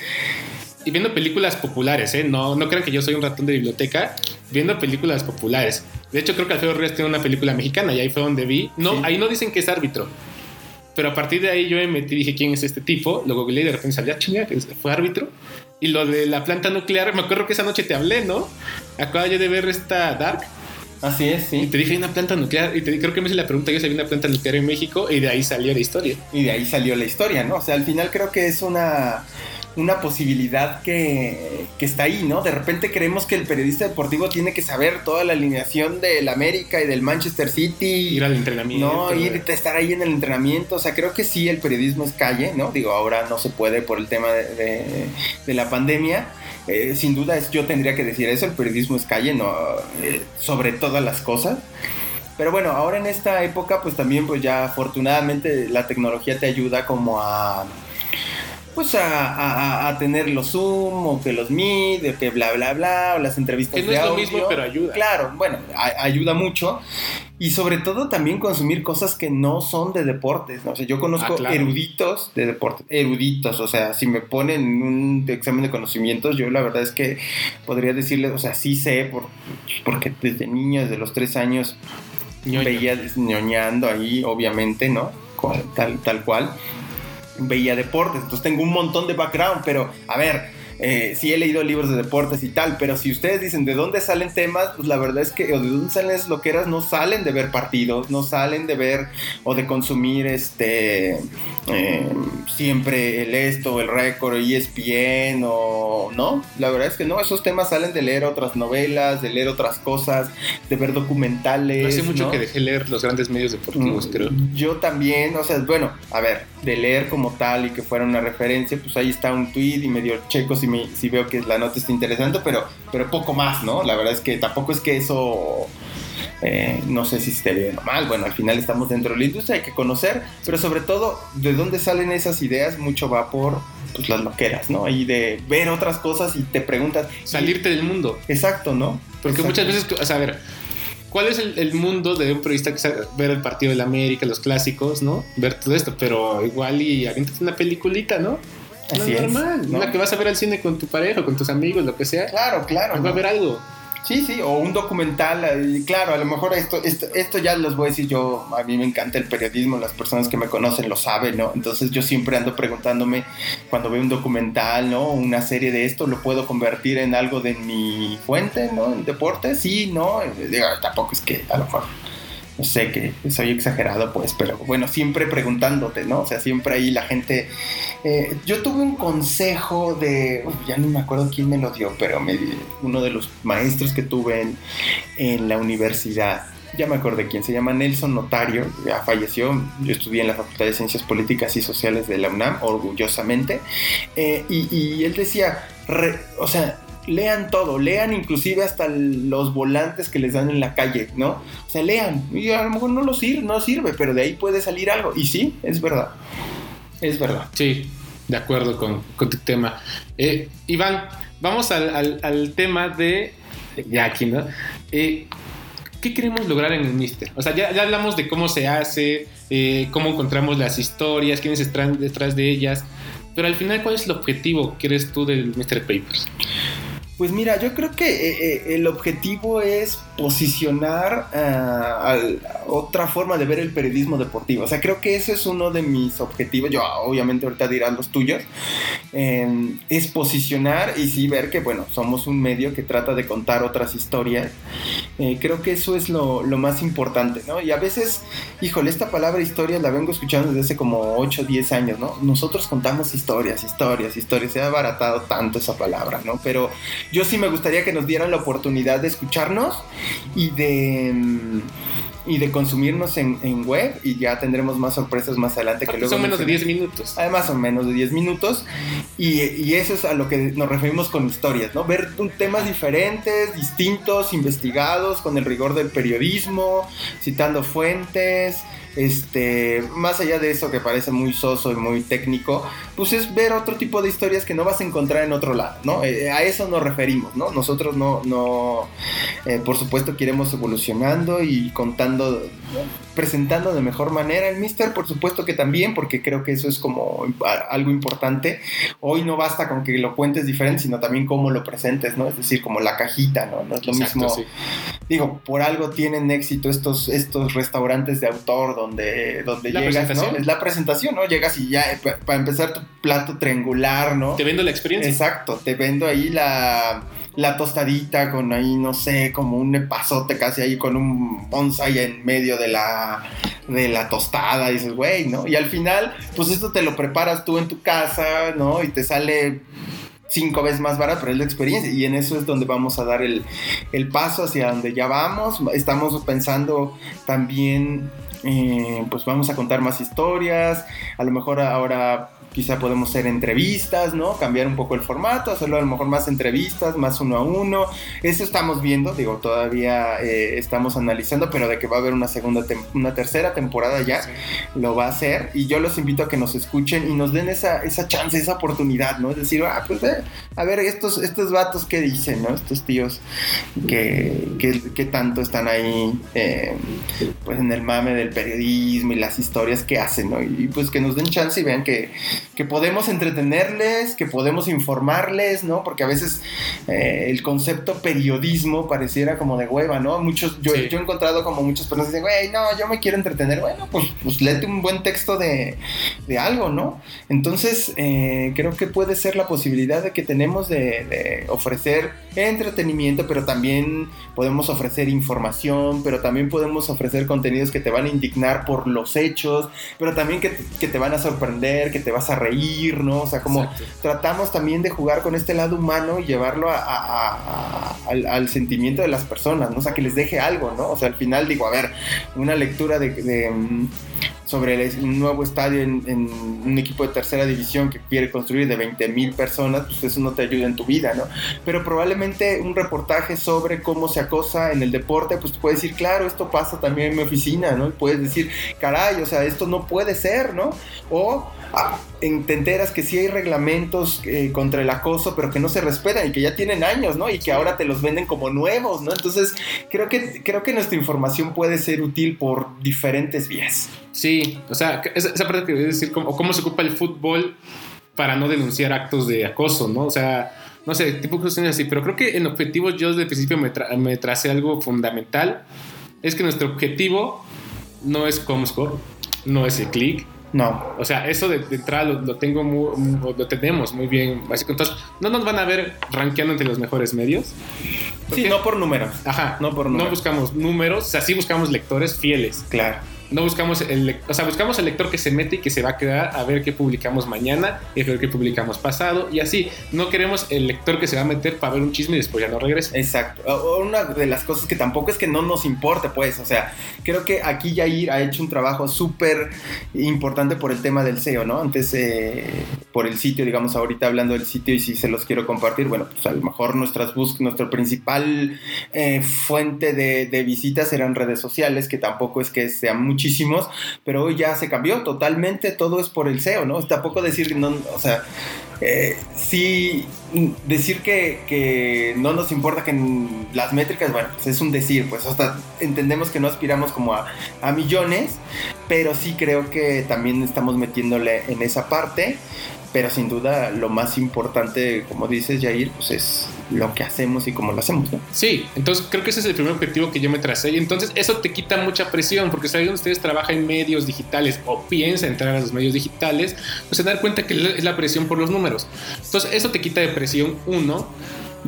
Y viendo películas populares, ¿eh? No, no crean que yo soy un ratón de biblioteca. Viendo películas populares. De hecho, creo que Alfredo Ríos tiene una película mexicana y ahí fue donde vi. No, ahí no dicen que es árbitro. Pero a partir de ahí yo me metí dije, ¿quién es este tipo? Lo googleé y de repente salía, chinga, que fue árbitro. Y lo de la planta nuclear, me acuerdo que esa noche te hablé, ¿no? Acabo yo de ver esta Dark Así es, sí. Y te dije, hay una planta nuclear. Y te, creo que me hice la pregunta, yo si había una planta nuclear en México. Y de ahí salió la historia. Y de ahí salió la historia, ¿no? O sea, al final creo que es una, una posibilidad que, que está ahí, ¿no? De repente creemos que el periodista deportivo tiene que saber toda la alineación del América y del Manchester City. Ir al entrenamiento. No, ir a estar ahí en el entrenamiento. O sea, creo que sí, el periodismo es calle, ¿no? Digo, ahora no se puede por el tema de, de la pandemia eh, sin duda es, yo tendría que decir eso, el periodismo es calle, no, eh, sobre todas las cosas. Pero bueno, ahora en esta época pues también pues ya afortunadamente la tecnología te ayuda como a pues a, tener los Zoom o que los Meet, o que bla bla bla, o las entrevistas que no es lo mismo, pero ayuda. Claro, bueno, ayuda mucho. Y sobre todo también consumir cosas que no son de deportes. ¿no? O sea, yo conozco ah, eruditos de deportes, eruditos. O sea, si me ponen un examen de conocimientos, yo la verdad es que podría decirles, o sea, sí sé, por, porque desde niño, desde los tres años, veía ñoñando ahí, obviamente, ¿no? tal, tal cual. Veía deportes, entonces tengo un montón de background, pero a ver, eh, sí he leído libros de deportes y tal, pero si ustedes dicen de dónde salen temas, pues la verdad es que, o de dónde salen esas loqueras, no salen de ver partidos, no salen de ver o de consumir este eh, siempre el esto, el récord, ESPN o no. La verdad es que no, esos temas salen de leer otras novelas, de leer otras cosas, de ver documentales. No hace mucho que dejé leer los grandes medios deportivos, Mm, creo. Yo también, o sea, bueno, a ver, de leer como tal y que fuera una referencia, pues ahí está un tweet y medio checo si, me, si veo que la nota está interesante, pero, pero poco más, ¿no? La verdad es que tampoco es que eso... eh, no sé si esté bien o mal, bueno, al final estamos dentro de la industria, hay que conocer, pero sobre todo, de dónde salen esas ideas, mucho va por pues, las loqueras, ¿no? Y de ver otras cosas y te preguntas... Salirte del mundo. Exacto, ¿no? Porque Exacto. muchas veces, o sea, a ver, ¿cuál es el, el mundo de un periodista que sabe ver el partido de la América, los clásicos, ¿no? Ver todo esto, pero igual y aviéntate una peliculita, ¿no? No, es, normal, ¿no? una que vas a ver al cine con tu pareja, con tus amigos, lo que sea. Claro, claro. Va a haber algo. Sí, sí, o un documental, eh, claro, a lo mejor esto, esto, esto ya los voy a decir yo, a mí me encanta el periodismo, las personas que me conocen lo saben, ¿no? Entonces yo siempre ando preguntándome cuando veo un documental, ¿no? Una serie de esto, ¿lo puedo convertir en algo de mi fuente, ¿no? En deporte, sí, ¿no? Eh, Digo, tampoco es que a lo mejor, sé, que soy exagerado, pues, pero bueno, siempre preguntándote, ¿no? O sea, siempre ahí la gente... eh, yo tuve un consejo de, ya ni me acuerdo quién me lo dio, pero me, uno de los maestros que tuve en, en la universidad, ya me acordé quién, se llama Nelson Notario, ya falleció, yo estudié en la Facultad de Ciencias Políticas y Sociales de la UNAM, orgullosamente, eh, y, él decía, o sea, lean todo, lean inclusive hasta los volantes que les dan en la calle, ¿no? O sea, lean, y a lo mejor no lo sirve, no sirve, pero de ahí puede salir algo, y sí, es verdad, es verdad. Sí, de acuerdo con, con tu tema. Eh, Iván, vamos al, al- tema de. Ya aquí, ¿no? Eh, ¿Qué queremos lograr en el Mister? O sea, ya, ya hablamos de cómo se hace, eh, cómo encontramos las historias, quiénes están detrás de ellas. Pero al final, ¿cuál es el objetivo que eres tú del Mr. Papers? Pues mira, yo creo que eh, eh, el objetivo es posicionar ah, al- otra forma de ver el periodismo deportivo. O sea, creo que eso es uno de mis objetivos. Yo obviamente ahorita dirán los tuyos. Eh, es posicionar y sí ver que, bueno, somos un medio que trata de contar otras historias. Eh, creo que eso es lo, lo más importante, ¿no? Y a veces, híjole, esta palabra historia la vengo escuchando desde hace como 8 o 10 años, ¿no? Nosotros contamos historias, historias, historias. Se ha abaratado tanto esa palabra, ¿no? Pero yo sí me gustaría que nos dieran la oportunidad de escucharnos y de mm, y de consumirnos en, en web y ya tendremos más sorpresas más adelante que Porque luego son menos de 10 mencionaré. minutos. Además son menos de 10 minutos y, y eso es a lo que nos referimos con historias, ¿no? Ver temas diferentes, distintos, investigados, con el rigor del periodismo, citando fuentes, este, más allá de eso que parece muy soso y muy técnico, pues es ver otro tipo de historias que no vas a encontrar en otro lado, ¿no? Eh, a eso nos referimos, ¿no? Nosotros no, no, eh, por supuesto, que iremos evolucionando y contando, presentando de mejor manera el Mister, por supuesto que también, porque creo que eso es como algo importante. Hoy no basta con que lo cuentes diferente, sino también cómo lo presentes, ¿no? Es decir, como la cajita, ¿no? No es lo Exacto, mismo sí. digo, por algo tienen éxito estos, estos restaurantes de autor donde, donde La llegas, ¿no? Es la presentación, ¿no? Llegas y ya, eh, pa- para empezar tu plato triangular, ¿no? Te vendo la experiencia. Exacto, te vendo ahí la, la tostadita con ahí, no sé, como un epazote casi ahí con un bonsai en medio de la, de la tostada. Y dices, güey, ¿no? Y al final, pues esto te lo preparas tú en tu casa, ¿no? Y te sale cinco veces más barato, pero es la experiencia. Y en eso es donde vamos a dar el, el paso hacia donde ya vamos. Estamos pensando también, eh, pues vamos a contar más historias. A lo mejor ahora quizá podemos hacer entrevistas, ¿no? Cambiar un poco el formato, hacerlo a lo mejor más entrevistas, más uno a uno. Eso estamos viendo, digo, todavía eh, estamos analizando, pero de que va a haber una segunda, una tercera temporada ya, lo va a hacer. Y yo los invito a que nos escuchen y nos den esa, esa chance, esa oportunidad, ¿no? Es decir, ah, pues eh, a ver, estos, estos vatos qué dicen, ¿no? Estos tíos que, que, que tanto están ahí, eh, pues en el mame del periodismo y las historias que hacen, ¿no? Y pues que nos den chance y vean que, que podemos entretenerles, que podemos informarles, ¿no? Porque a veces eh, el concepto periodismo pareciera como de hueva, ¿no? Muchos, yo, yo he encontrado como muchas personas que dicen, güey, no, yo me quiero entretener. Bueno, pues, pues léete un buen texto de, de algo, ¿no? Entonces, eh, creo que puede ser la posibilidad de que tenemos de, de ofrecer entretenimiento, pero también podemos ofrecer información, pero también podemos ofrecer contenidos que te van a indignar por los hechos, pero también que, que te van a sorprender, que te vas a reír, ¿no? O sea, como tratamos también de jugar con este lado humano y llevarlo a, al, sentimiento de las personas, ¿no? O sea, que les deje algo, ¿no? O sea, al final digo, a ver, una lectura de, mm, sobre un nuevo estadio en, un equipo de tercera división que quiere construir de 20 mil personas, pues eso no te ayuda en tu vida, ¿no? Pero probablemente un reportaje sobre cómo se acosa en el deporte, pues puedes decir, claro, esto pasa también en mi oficina, ¿no? Y puedes decir, caray, o sea, esto no puede ser, ¿no? O ah, te enteras que sí hay reglamentos eh, contra el acoso, pero que no se respetan y que ya tienen años, ¿no? Y que ahora te los venden como nuevos, ¿no? Entonces, creo que, creo que nuestra información puede ser útil por diferentes vías. Sí, o sea, esa, parte que voy a decir, como, cómo se ocupa el fútbol para no denunciar actos de acoso, ¿no? O sea, no sé, tipo cuestiones así, pero creo que en objetivo yo desde el principio me, me tracé algo fundamental, es que nuestro objetivo no es Comscore, no es el click, no. O sea, eso de, entrada lo, tengo lo tenemos muy bien. Entonces, no nos van a ver rankeando entre los mejores medios. Sí, no por números. Ajá. No por números. No buscamos números, o sea, sí buscamos lectores fieles. Claro no buscamos el, o sea, buscamos el lector que se mete y que se va a quedar a ver qué publicamos mañana y a ver qué publicamos pasado y así. No queremos el lector que se va a meter para ver un chisme y después ya no regresa. Exacto. Una de las cosas que tampoco es que no nos importe, pues, o sea, creo que aquí Yair ha hecho un trabajo súper importante por el tema del SEO, ¿no? Antes, eh, por el sitio, digamos, ahorita hablando del sitio y si se los quiero compartir, bueno, pues a lo mejor nuestras búsquedas, nuestra principal eh, fuente de, visitas eran redes sociales, que tampoco es que sea mucho muchísimos, pero hoy ya se cambió totalmente, todo es por el SEO, ¿no? Tampoco decir, no, o sea, eh, sí, decir que, que, no nos importa que las métricas, bueno, pues es un decir, pues hasta entendemos que no aspiramos como a millones, pero sí creo que también estamos metiéndole en esa parte pero sin duda lo más importante, como dices Jair, pues es lo que hacemos y cómo lo hacemos, ¿no? Sí, entonces creo que ese es el primer objetivo que yo me tracé y entonces eso te quita mucha presión porque si alguien de ustedes trabaja en medios digitales o piensa entrar a los medios digitales, pues se dar cuenta que es la presión por los números. Entonces eso te quita de presión, uno.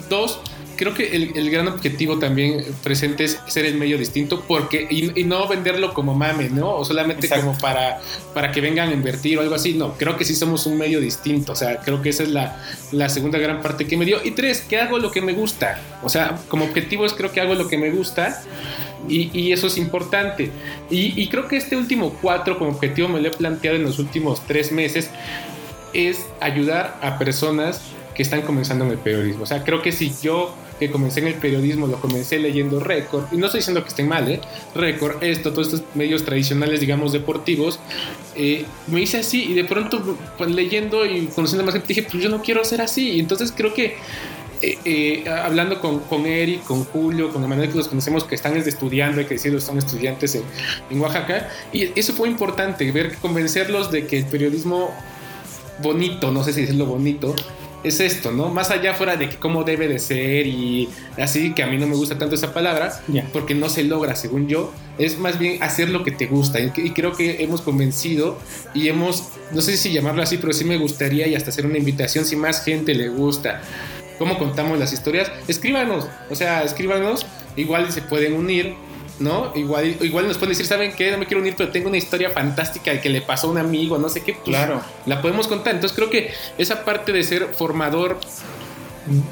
Dos, creo que el, gran objetivo también presente es ser el medio distinto porque y, no venderlo como mame, ¿no? O solamente como para, para que vengan a invertir o algo así. No, creo que sí somos un medio distinto. O sea, creo que esa es la, la segunda gran parte que me dio. Y tres, que hago lo que me gusta. O sea, como objetivo es creo que hago lo que me gusta. Y, y, eso es importante. Y, y, creo que este último cuatro como objetivo me lo he planteado en los últimos tres meses es ayudar a personas que están comenzando en el periodismo. O sea, creo que si yo que comencé en el periodismo lo comencé leyendo Récord, y no estoy diciendo que estén mal, ¿eh? Récord, esto, todos estos medios tradicionales, digamos, deportivos, eh, me hice así y de pronto pues, leyendo y conociendo más gente dije, pues yo no quiero ser así. Y entonces creo que eh, eh, hablando con, con, Eric, con Julio, con Emanuel, que los conocemos que están estudiando, hay que decirlo, son estudiantes en, en, Oaxaca, y eso fue importante, ver, convencerlos de que el periodismo bonito, no sé si decirlo bonito, es esto, ¿no? Más allá fuera de que cómo debe de ser y así, que a mí no me gusta tanto esa palabra, porque no se logra, según yo, es más bien hacer lo que te gusta. Y, creo que hemos convencido y hemos, no sé si llamarlo así, pero sí me gustaría y hasta hacer una invitación si más gente le gusta. ¿Cómo contamos las historias? Escríbanos, o sea, escríbanos, igual se pueden unir ¿no? Igual, igual nos pueden decir, ¿saben qué? No me quiero unir, pero tengo una historia fantástica de que le pasó a un amigo, no sé qué. Pues, claro. La podemos contar. Entonces creo que esa parte de ser formador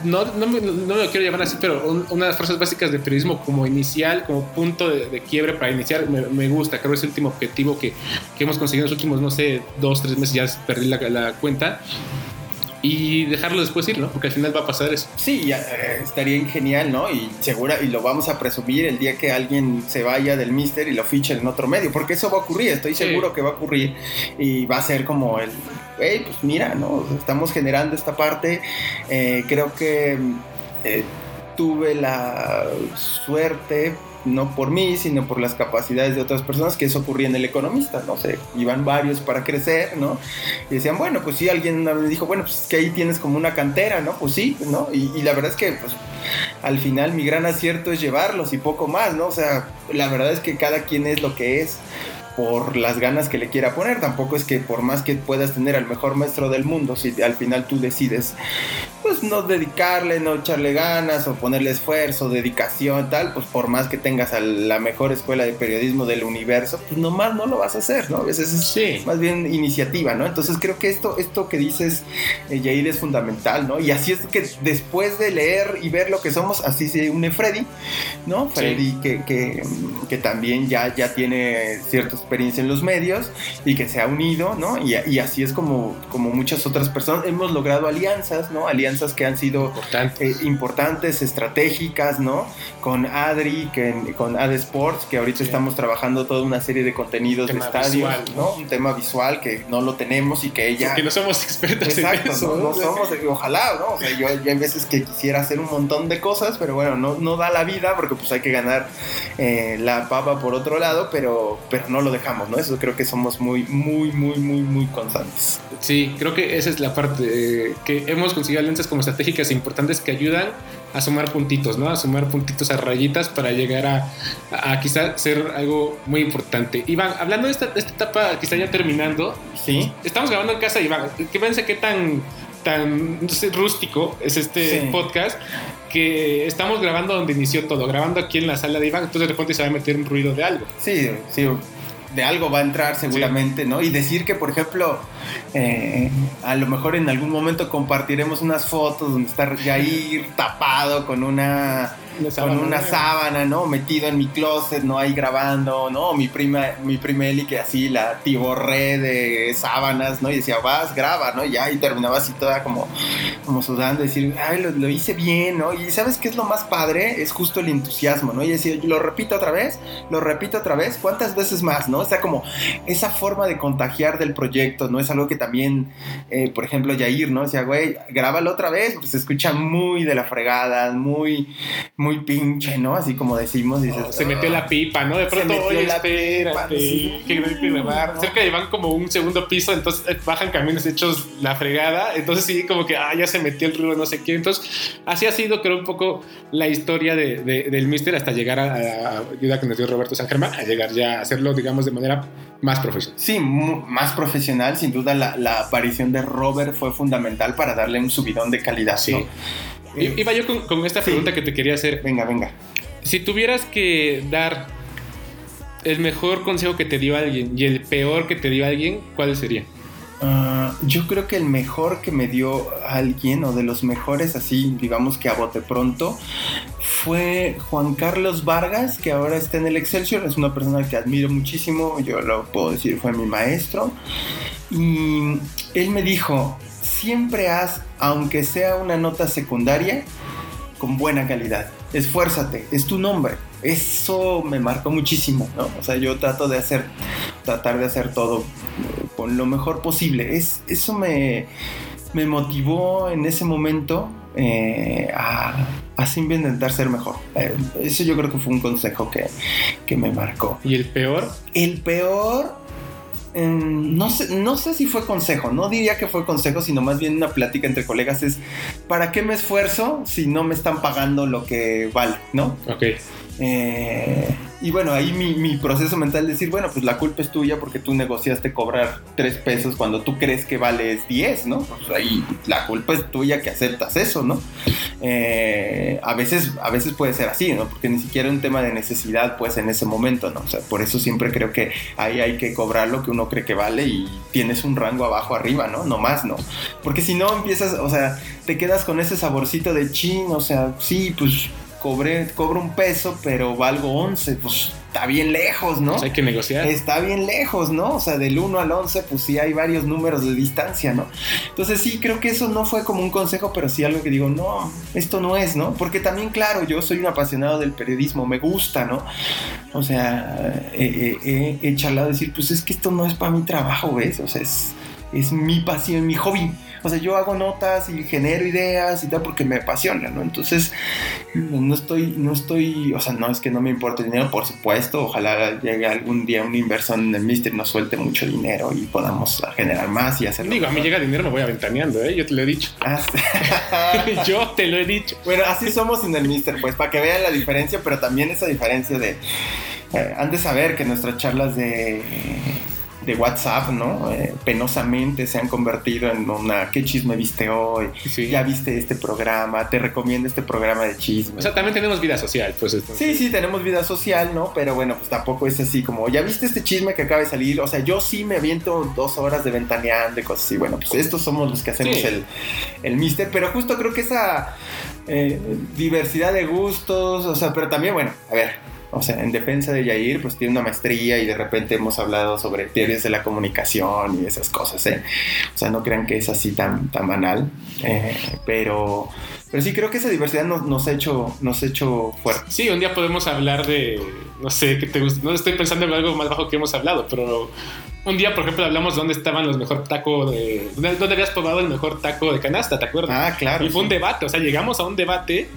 no, no, me, no, lo quiero llamar así, pero una de las fuerzas básicas del periodismo como inicial, como punto de, quiebre para iniciar, me, gusta. Creo que es el último objetivo que, que, hemos conseguido en los últimos, no sé, dos, tres meses, ya perdí la, la cuenta y dejarlo después ir, ¿no? Porque al final va a pasar eso. Sí, eh, estaría genial, ¿no? Y segura, y lo vamos a presumir el día que alguien se vaya del Mister y lo fichen en otro medio, porque eso va a ocurrir, estoy seguro que va a ocurrir y va a ser como el, hey, pues mira, ¿no? Estamos generando esta parte, eh, creo que... Eh, tuve la suerte no por mí, sino por las capacidades de otras personas, que eso ocurría en el economista, no sé, iban varios para crecer, ¿no? Y decían, bueno, pues sí, alguien me dijo, bueno, pues es que ahí tienes como una cantera, ¿no? Pues sí, ¿no? Y, y la verdad es que, pues, al final mi gran acierto es llevarlos y poco más, ¿no? O sea, la verdad es que cada quien es lo que es por las ganas que le quiera poner. Tampoco es que por más que puedas tener al mejor maestro del mundo, si al final tú decides, pues no dedicarle, no echarle ganas o ponerle esfuerzo, dedicación, tal, pues por más que tengas a la mejor escuela de periodismo del universo, pues nomás no lo vas a hacer, ¿no? A veces es más bien iniciativa, ¿no? Entonces creo que esto, esto que dices, eh, Jair, es fundamental, ¿no? Y así es que después de leer y ver lo que somos, así se une Freddy, ¿no? Freddy que, que, que, también ya, ya tiene ciertos experiencia en los medios y que se ha unido, ¿no? Y, y, así es como, como muchas otras personas hemos logrado alianzas, ¿no? Alianzas que han sido eh, importantes, estratégicas, ¿no? Con Adri, que, con Ad Sports, que ahorita estamos trabajando toda una serie de contenidos de estadios, ¿no? Un tema visual que no lo tenemos y que ella... Que no somos expertos en eso. No, no somos, ojalá, ¿no? O sea, yo, hay veces que quisiera hacer un montón de cosas, pero bueno, no, no da la vida porque pues hay que ganar eh, la papa por otro lado, pero, pero no lo dejamos, ¿no? Eso creo que somos muy, muy, muy, muy, muy constantes. Sí, creo que esa es la parte eh, que hemos conseguido alianzas como estratégicas importantes que ayudan a sumar puntitos, ¿no? A sumar puntitos a rayitas para llegar a, a, quizá ser algo muy importante. Iván, hablando de esta, de esta etapa que está ya terminando, sí. Estamos grabando en casa, Iván. ¿Qué pensé qué tan tan no sé, rústico es este sí. podcast que estamos grabando donde inició todo, grabando aquí en la sala de Iván, entonces de repente se va a meter un ruido de algo. Sí, sí, de algo va a entrar seguramente, sí. ¿no? Y decir que, por ejemplo, eh, a lo mejor en algún momento compartiremos unas fotos donde está Jair tapado con una con una sábana, ¿no? Metido en mi closet, ¿no? Ahí grabando, ¿no? Mi prima, mi prima Eli que así la tiborré de sábanas, ¿no? Y decía, vas, graba, ¿no? Y ya, y terminaba así toda como, como sudando, decir, ay, lo, lo, hice bien, ¿no? Y ¿sabes qué es lo más padre? Es justo el entusiasmo, ¿no? Y decir, lo repito otra vez, lo repito otra vez, ¿cuántas veces más, ¿no? O sea, como esa forma de contagiar del proyecto, ¿no? Es algo que también, eh, por ejemplo, Yair, ¿no? Decía, güey, grábalo otra vez, porque se escucha muy de la fregada, muy, muy pinche, ¿no? Así como decimos. Dices, oh, se metió la pipa, ¿no? De pronto, oye, espérate, sí. que grabar. ¿no? Cerca de van como un segundo piso, entonces eh, bajan camiones hechos la fregada. Entonces sí, como que, ah, ya se metió el ruido, no sé qué. Entonces, así ha sido, creo, un poco la historia de, de, del Mister hasta llegar a, a, ayuda que nos dio Roberto San Germán, a llegar ya a hacerlo, digamos, de manera más profesional. Sí, más profesional. Sin duda, la, la, aparición de Robert fue fundamental para darle un subidón de calidad. Sí. ¿no? Iba yo con, con esta pregunta sí. que te quería hacer. Venga, venga. Si tuvieras que dar el mejor consejo que te dio alguien y el peor que te dio alguien, ¿cuál sería? Uh, yo creo que el mejor que me dio alguien, o de los mejores, así digamos que a bote pronto, fue Juan Carlos Vargas, que ahora está en el Excelsior. Es una persona que admiro muchísimo, yo lo puedo decir, fue mi maestro. Y él me dijo, siempre haz, aunque sea una nota secundaria, con buena calidad. Esfuérzate, es tu nombre. Eso me marcó muchísimo, ¿no? O sea, yo trato de hacer, tratar de hacer todo con lo mejor posible. Es, eso me, me motivó en ese momento eh, a, a, siempre intentar ser mejor. Eh, eso yo creo que fue un consejo que, que me marcó. ¿Y el peor? El peor, eh, no, sé, no sé si fue consejo, no diría que fue consejo, sino más bien una plática entre colegas es, ¿para qué me esfuerzo si no me están pagando lo que vale? ¿No? Ok. Eh, y bueno, ahí mi, mi, proceso mental es decir, bueno, pues la culpa es tuya porque tú negociaste cobrar 3 pesos cuando tú crees que vales 10, ¿no? Pues ahí la culpa es tuya que aceptas eso, ¿no? Eh, a, veces, a veces puede ser así, ¿no? Porque ni siquiera un tema de necesidad, pues en ese momento, ¿no? O sea, por eso siempre creo que ahí hay que cobrar lo que uno cree que vale y tienes un rango abajo arriba, ¿no? No más, ¿no? Porque si no empiezas, o sea, te quedas con ese saborcito de chin, o sea, sí, pues cobré, cobro un peso, pero valgo 11, pues está bien lejos, ¿no? Pues hay que negociar. Está bien lejos, ¿no? O sea, del 1 al 11, pues sí hay varios números de distancia, ¿no? Entonces sí, creo que eso no fue como un consejo, pero sí algo que digo, no, esto no es, ¿no? Porque también, claro, yo soy un apasionado del periodismo, me gusta, ¿no? O sea, he, he, he charlado decir, pues es que esto no es para mi trabajo, ¿ves? O sea, es, es mi pasión, mi hobby. O sea, yo hago notas y genero ideas y tal porque me apasiona, ¿no? Entonces, no estoy, no estoy, o sea, no es que no me importe el dinero, por supuesto, ojalá llegue algún día un inversor en el Mister nos suelte mucho dinero y podamos generar más y hacerlo. Digo, a mí llega dinero, me voy aventaneando, ¿eh? Yo te lo he dicho. Ah, <laughs> yo te lo he dicho. Bueno, así somos en el Mister, pues, para que vean la diferencia, pero también esa diferencia de... Eh, han de saber que nuestras charlas de de WhatsApp, ¿no? Eh, penosamente se han convertido en una ¿qué chisme viste hoy? Ya viste este programa, te recomiendo este programa de chisme. O sea, también tenemos vida social, pues. Sí, sí, tenemos vida social, ¿no? Pero bueno, pues tampoco es así como, ya viste este chisme que acaba de salir. O sea, yo sí me aviento dos horas de ventaneando de cosas así. Bueno, pues estos somos los que hacemos el, el mister, pero justo creo que esa eh, diversidad de gustos, o sea, pero también, bueno, a ver o sea, en defensa de Yair, pues tiene una maestría y de repente hemos hablado sobre teorías de la comunicación y esas cosas, ¿eh? O sea, no crean que es así tan, tan banal, eh, pero, pero sí creo que esa diversidad nos, nos, ha hecho, nos ha hecho fuerte. Sí, un día podemos hablar de, no sé, ¿qué te gusta? No estoy pensando en algo más bajo que hemos hablado, pero un día, por ejemplo, hablamos de dónde estaban los mejores tacos de. ¿Dónde habías probado el mejor taco de canasta? ¿Te acuerdas? Ah, claro. Y fue un debate, o sea, llegamos a un debate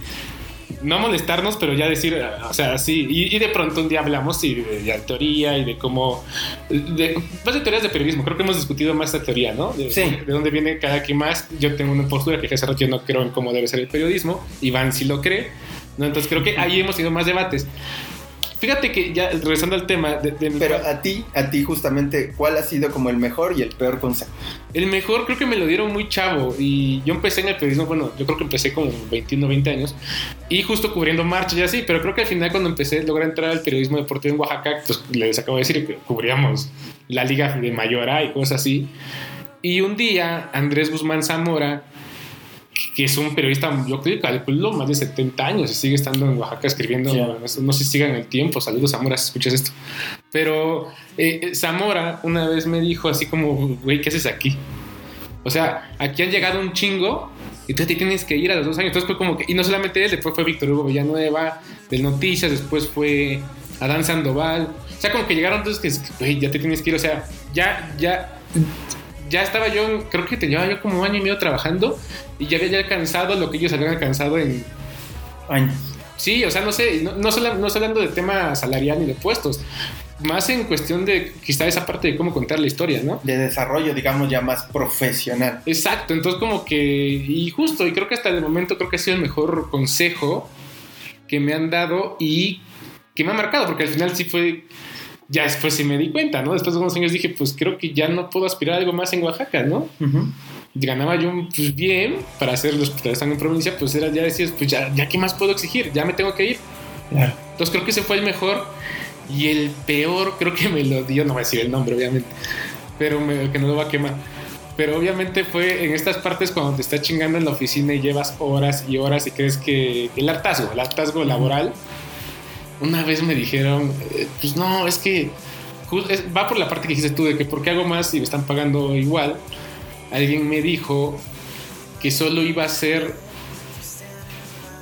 no molestarnos, pero ya decir, o sea, sí, y, de pronto un día hablamos y de, teoría y de cómo, de, más de teorías de periodismo, creo que hemos discutido más esta teoría, ¿no? De, sí. de, dónde viene cada quien más, yo tengo una postura que hace rato yo no creo en cómo debe ser el periodismo, Iván sí lo cree, ¿no? Entonces creo que ahí hemos tenido más debates. Fíjate que ya regresando al tema de, Pero a ti, a ti justamente, ¿cuál ha sido como el mejor y el peor consejo? El mejor creo que me lo dieron muy chavo y yo empecé en el periodismo, bueno, yo creo que empecé como 21, 20 años y justo cubriendo marchas y así, pero creo que al final cuando empecé lograr entrar al periodismo deportivo en Oaxaca, pues les acabo de decir que cubríamos la liga de Mayora y cosas así. Y un día Andrés Guzmán Zamora que es un periodista, yo creo que calculo más de 70 años y sigue estando en Oaxaca escribiendo, no, sé si sigan el tiempo, saludos Zamora si escuchas esto, pero eh, eh, Zamora una vez me dijo así como, güey, ¿qué haces aquí? O sea, aquí han llegado un chingo y tú te tienes que ir a los dos años, entonces fue como que, y no solamente él, después fue Víctor Hugo Villanueva, del Noticias, después fue Adán Sandoval, o sea, como que llegaron entonces que, güey, ya te tienes que ir, o sea, ya, ya ya estaba yo, creo que tenía yo como un año y medio trabajando y ya había ya alcanzado lo que ellos habían alcanzado en años. Sí, o sea, no sé, no, no, solo, no estoy hablando de tema salarial ni de puestos, más en cuestión de quizá esa parte de cómo contar la historia, ¿no? De desarrollo, digamos, ya más profesional. Exacto, entonces como que, y justo, y creo que hasta el momento creo que ha sido el mejor consejo que me han dado y que me ha marcado, porque al final sí fue ya después sí me di cuenta, ¿no? Después de unos años dije, pues creo que ya no puedo aspirar a algo más en Oaxaca, ¿no? Ganaba yo pues, bien para hacer los están en provincia, pues era, ya decías, pues ya, ya qué más puedo exigir, ya me tengo que ir. Entonces creo que ese fue el mejor y el peor creo que me lo dio, no voy a decir el nombre obviamente, pero que no lo va a quemar. Pero obviamente fue en estas partes cuando te está chingando en la oficina y llevas horas y horas y crees que el hartazgo, el hartazgo laboral una vez me dijeron, eh, pues no, es que va por la parte que dijiste tú de que por qué hago más y me están pagando igual. Alguien me dijo que solo iba a ser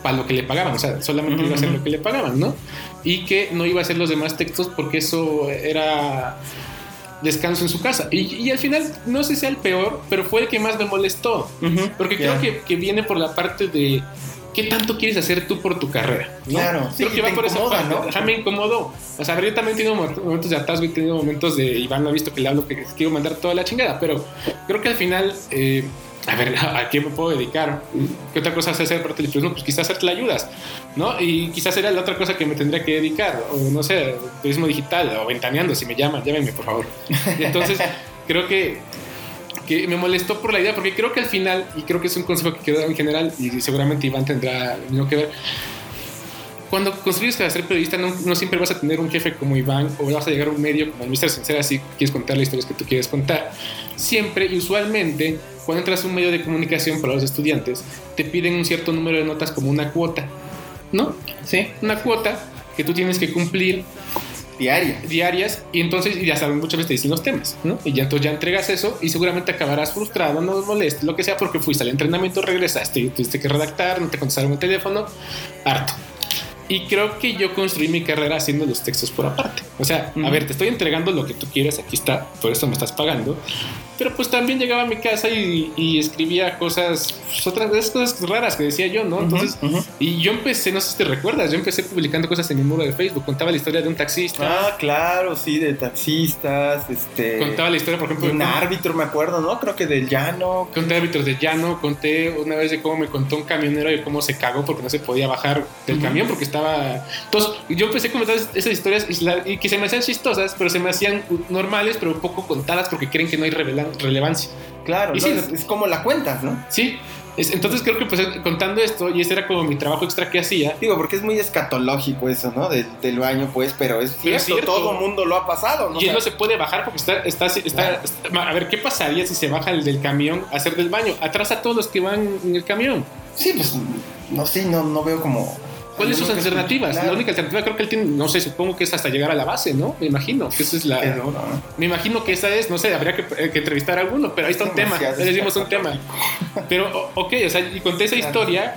para lo que le pagaban, o sea, solamente iba a ser lo que le pagaban, ¿no? Y que no iba a hacer los demás textos porque eso era descanso en su casa. Y, al final, no sé si sea el peor, pero fue el que más me molestó. porque creo que, que, viene por la parte de ¿qué tanto quieres hacer tú por tu carrera? Claro, creo que va por esa parte. ¿no? Ya me incomodó. O sea, yo también he tenido momentos de atasgo y he tenido momentos de Iván, no ha visto que le hablo que quiero mandar toda la chingada, pero creo que al final. Eh, a ver, <laughs> ¿a qué me puedo dedicar? ¿Qué otra cosa hace hacer parte del turismo? Pues quizás hacerte la ayudas, ¿no? Y quizás sería la otra cosa que me tendría que dedicar, o no sé, turismo digital, o ventaneando, si me llaman, llámenme, por favor. <laughs> entonces, creo que que me molestó por la idea, porque creo que al final, y creo que es un consejo que quedó en general, y seguramente Iván tendrá lo que ver, cuando construyes para ser periodista, no, siempre vas a tener un jefe como Iván o vas a llegar a un medio como el Mr. Sincera si quieres contar las historias que tú quieres contar. Siempre y usualmente, cuando entras a un medio de comunicación para los estudiantes, te piden un cierto número de notas como una cuota, ¿no? Sí. Una cuota que tú tienes que cumplir diarias. Diarias, y entonces ya saben, muchas veces te dicen los temas, ¿no? Y ya entonces ya entregas eso y seguramente acabarás frustrado, no molestes, lo que sea, porque fuiste al entrenamiento, regresaste y tuviste que redactar, no te contestaron el teléfono, harto. Y creo que yo construí mi carrera haciendo los textos por aparte. O sea, a ver, te estoy entregando lo que tú quieres, aquí está, por eso me estás pagando. Pero pues también llegaba a mi casa y, escribía cosas, pues, otras cosas raras que decía yo, ¿no? Entonces, y yo empecé, no sé si te recuerdas, yo empecé publicando cosas en mi muro de Facebook, contaba la historia de un taxista. Ah, claro, sí, de taxistas, este... Contaba la historia, por ejemplo... De un árbitro, me acuerdo, ¿no? Creo que del llano. Conté árbitros del llano, conté una vez de cómo me contó un camionero de cómo se cagó porque no se podía bajar del camión porque estaba... Entonces, yo empecé a comentar esas historias y, que se me hacían chistosas, pero se me hacían normales, pero un poco contadas porque creen que no hay relevancia. Claro, es, como la cuentas, ¿no? Sí. entonces creo que pues contando esto, y ese era como mi trabajo extra que hacía. Digo, porque es muy escatológico eso, ¿no? del baño, pues, pero es cierto, todo el mundo lo ha pasado, ¿no? Y él no se puede bajar porque está, está, está, A ver, ¿qué pasaría si se baja el del camión a hacer del baño? Atrás a todos los que van en el camión. Sí, pues, no sé, no, no veo como ¿Cuáles son sus alternativas? La única alternativa creo que él tiene, no sé, supongo que es hasta llegar a la base, ¿no? Me imagino que esa es la. Me imagino que esa es, no sé, habría que, eh, entrevistar a alguno, pero ahí está un tema. Le decimos un tema. Pero, ok, o sea, y conté esa historia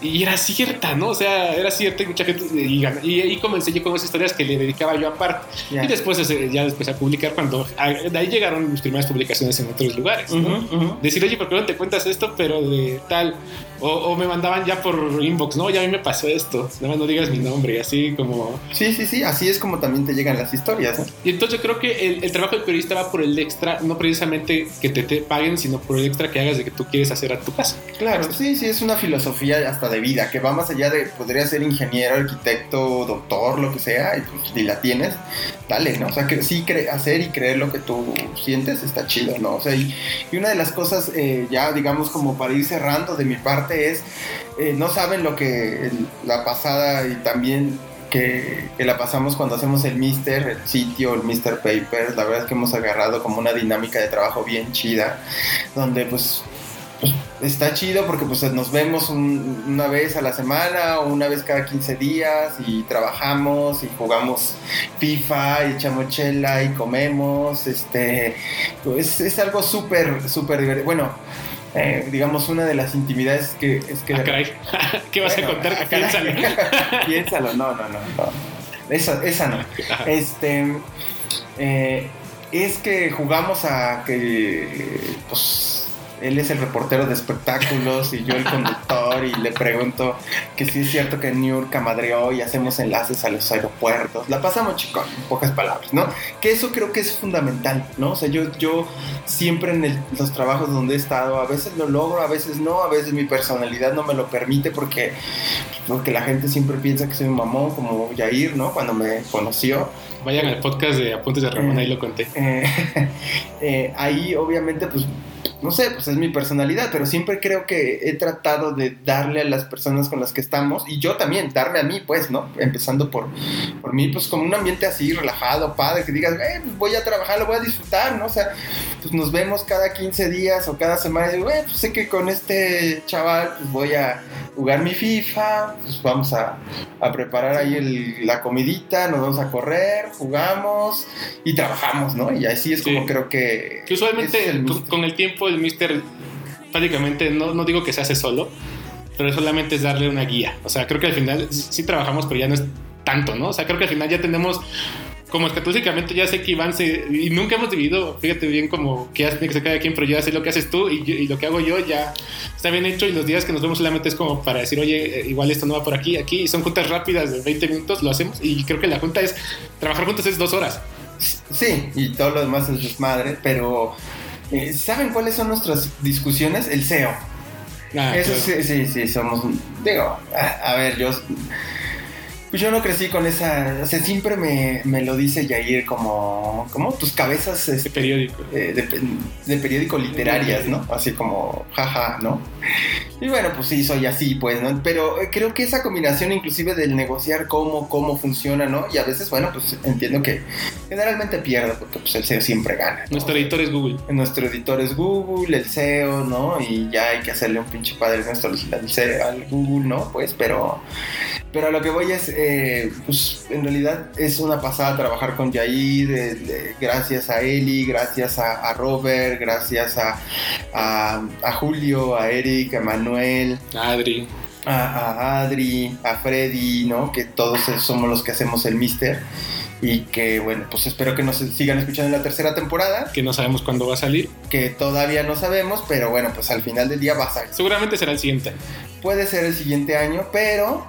y era cierta, ¿no? O sea, era cierta y mucha gente. Y, ahí comencé yo con esas historias que le dedicaba yo aparte. Y después ya después a publicar cuando. de ahí llegaron mis primeras publicaciones en otros lugares, ¿no? Decir, oye, ¿por qué no te cuentas esto? Pero de tal. O, me mandaban ya por inbox, no, ya a mí me pasó esto, nada más no digas mi nombre, y así como... Sí, sí, sí, así es como también te llegan las historias. Y entonces yo creo que el, trabajo del periodista va por el extra, no precisamente que te, te, paguen, sino por el extra que hagas de que tú quieres hacer a tu casa. Claro, sí, sí, es una filosofía hasta de vida, que va más allá de, podría ser ingeniero, arquitecto, doctor, lo que sea, y, pues, la tienes, dale, ¿no? O sea, que sí, hacer y creer lo que tú sientes está chido, ¿no? O sea, y, una de las cosas, eh, ya digamos como para ir cerrando de mi parte, es, eh, no saben lo que la pasada y también que, la pasamos cuando hacemos el Mister, el sitio, el Mister Papers, la verdad es que hemos agarrado como una dinámica de trabajo bien chida, donde pues está chido porque pues nos vemos una vez a la semana o una vez cada 15 días y trabajamos y jugamos FIFA y echamos chela y comemos, este, pues es algo súper, súper divertido. Bueno, eh, digamos, una de las intimidades que es que... Ah, <laughs> <laughs> ¿Qué vas a contar? <laughs> Piénsalo. Piénsalo, no, no, no, no. Esa, esa no. Este... Eh, es que jugamos a que... Pues él es el reportero de espectáculos y yo el conductor y le pregunto que si es cierto que New York madreó y hacemos enlaces a los aeropuertos. La pasamos chicos, en pocas palabras, ¿no? Que eso creo que es fundamental, ¿no? O sea, yo, yo siempre en los trabajos donde he estado, a veces lo logro, a veces no, a veces mi personalidad no me lo permite porque, porque la gente siempre piensa que soy un mamón como Yair, ¿no? Cuando me conoció. Vayan al podcast de Apuntes de Ramón, ahí lo conté. Eh, <laughs> eh, ahí obviamente pues no sé, pues es mi personalidad, pero siempre creo que he tratado de darle a las personas con las que estamos, y yo también, darme a mí, pues, ¿no? Empezando por, por mí, pues como un ambiente así, relajado, padre, que digas, eh, voy a trabajar, lo voy a disfrutar, ¿no? O sea, pues nos vemos cada 15 días o cada semana, y digo, eh, pues sé que con este chaval, pues voy a jugar mi FIFA, pues vamos a, preparar ahí la comidita, nos vamos a correr, jugamos y trabajamos, ¿no? Y así es como creo que... Que usualmente con el tiempo el Mister prácticamente, no, no digo que se hace solo, pero solamente es darle una guía. O sea, creo que al final sí trabajamos, pero ya no es tanto, ¿no? O sea, creo que al final ya tenemos como estratégicamente ya sé que Iván se, y nunca hemos dividido, fíjate bien como que hace cada quien, pero yo ya sé lo que haces tú y, lo que hago yo ya está bien hecho y los días que nos vemos solamente es como para decir, oye, eh, igual esto no va por aquí, aquí, y son juntas rápidas de 20 minutos, lo hacemos y creo que la junta es, trabajar juntos es dos horas. Sí, y todo lo demás es desmadre, pero eh, ¿saben cuáles son nuestras discusiones? El SEO. Ah, Eso sí, sí, sí, somos, digo, a ver, yo pues yo no crecí con esa. O sea, siempre me, me lo dice Jair como. como tus cabezas. de periódico. Eh, de, periódico literarias, ¿no? Así como, jaja, ¿no? Y bueno, pues sí, soy así, pues, ¿no? Pero eh, creo que esa combinación, inclusive del negociar cómo, cómo funciona, ¿no? Y a veces, bueno, pues entiendo que generalmente pierdo, porque pues el SEO siempre gana. Nuestro editor es Google. Nuestro editor es Google, el SEO, ¿no? Y ya hay que hacerle un pinche padre nuestro al Google, ¿no? Pues, pero. Pero a lo que voy es eh, pues en realidad es una pasada trabajar con Jair, gracias a Eli, gracias a, Robert, gracias a, a, Julio, a Eric, a Manuel, a Adri. A, Adri, a Freddy, ¿no? Que todos somos los que hacemos el Mister. y que bueno, pues espero que nos sigan escuchando en la tercera temporada. Que no sabemos cuándo va a salir. Que todavía no sabemos, pero bueno, pues al final del día va a salir. Seguramente será el siguiente. Puede ser el siguiente año, pero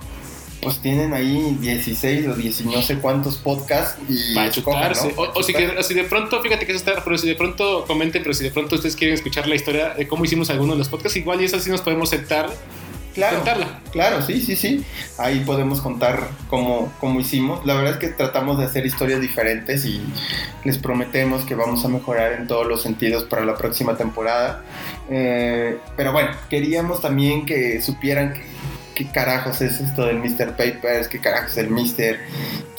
pues tienen ahí 16 o 10 no sé cuántos podcasts y Para. ¿no? O, o si, que- o si de pronto, fíjate que eso está, pero si de pronto comenten, pero si de pronto ustedes quieren escuchar la historia de cómo hicimos algunos de los podcasts, igual y eso sí nos podemos sentar Claro, contarla. claro, sí, sí, sí. Ahí podemos contar cómo, cómo hicimos. La verdad es que tratamos de hacer historias diferentes y les prometemos que vamos a mejorar en todos los sentidos para la próxima temporada. Eh, pero bueno, queríamos también que supieran que- qué carajos es esto del Mr. Papers, qué carajos es el Mr.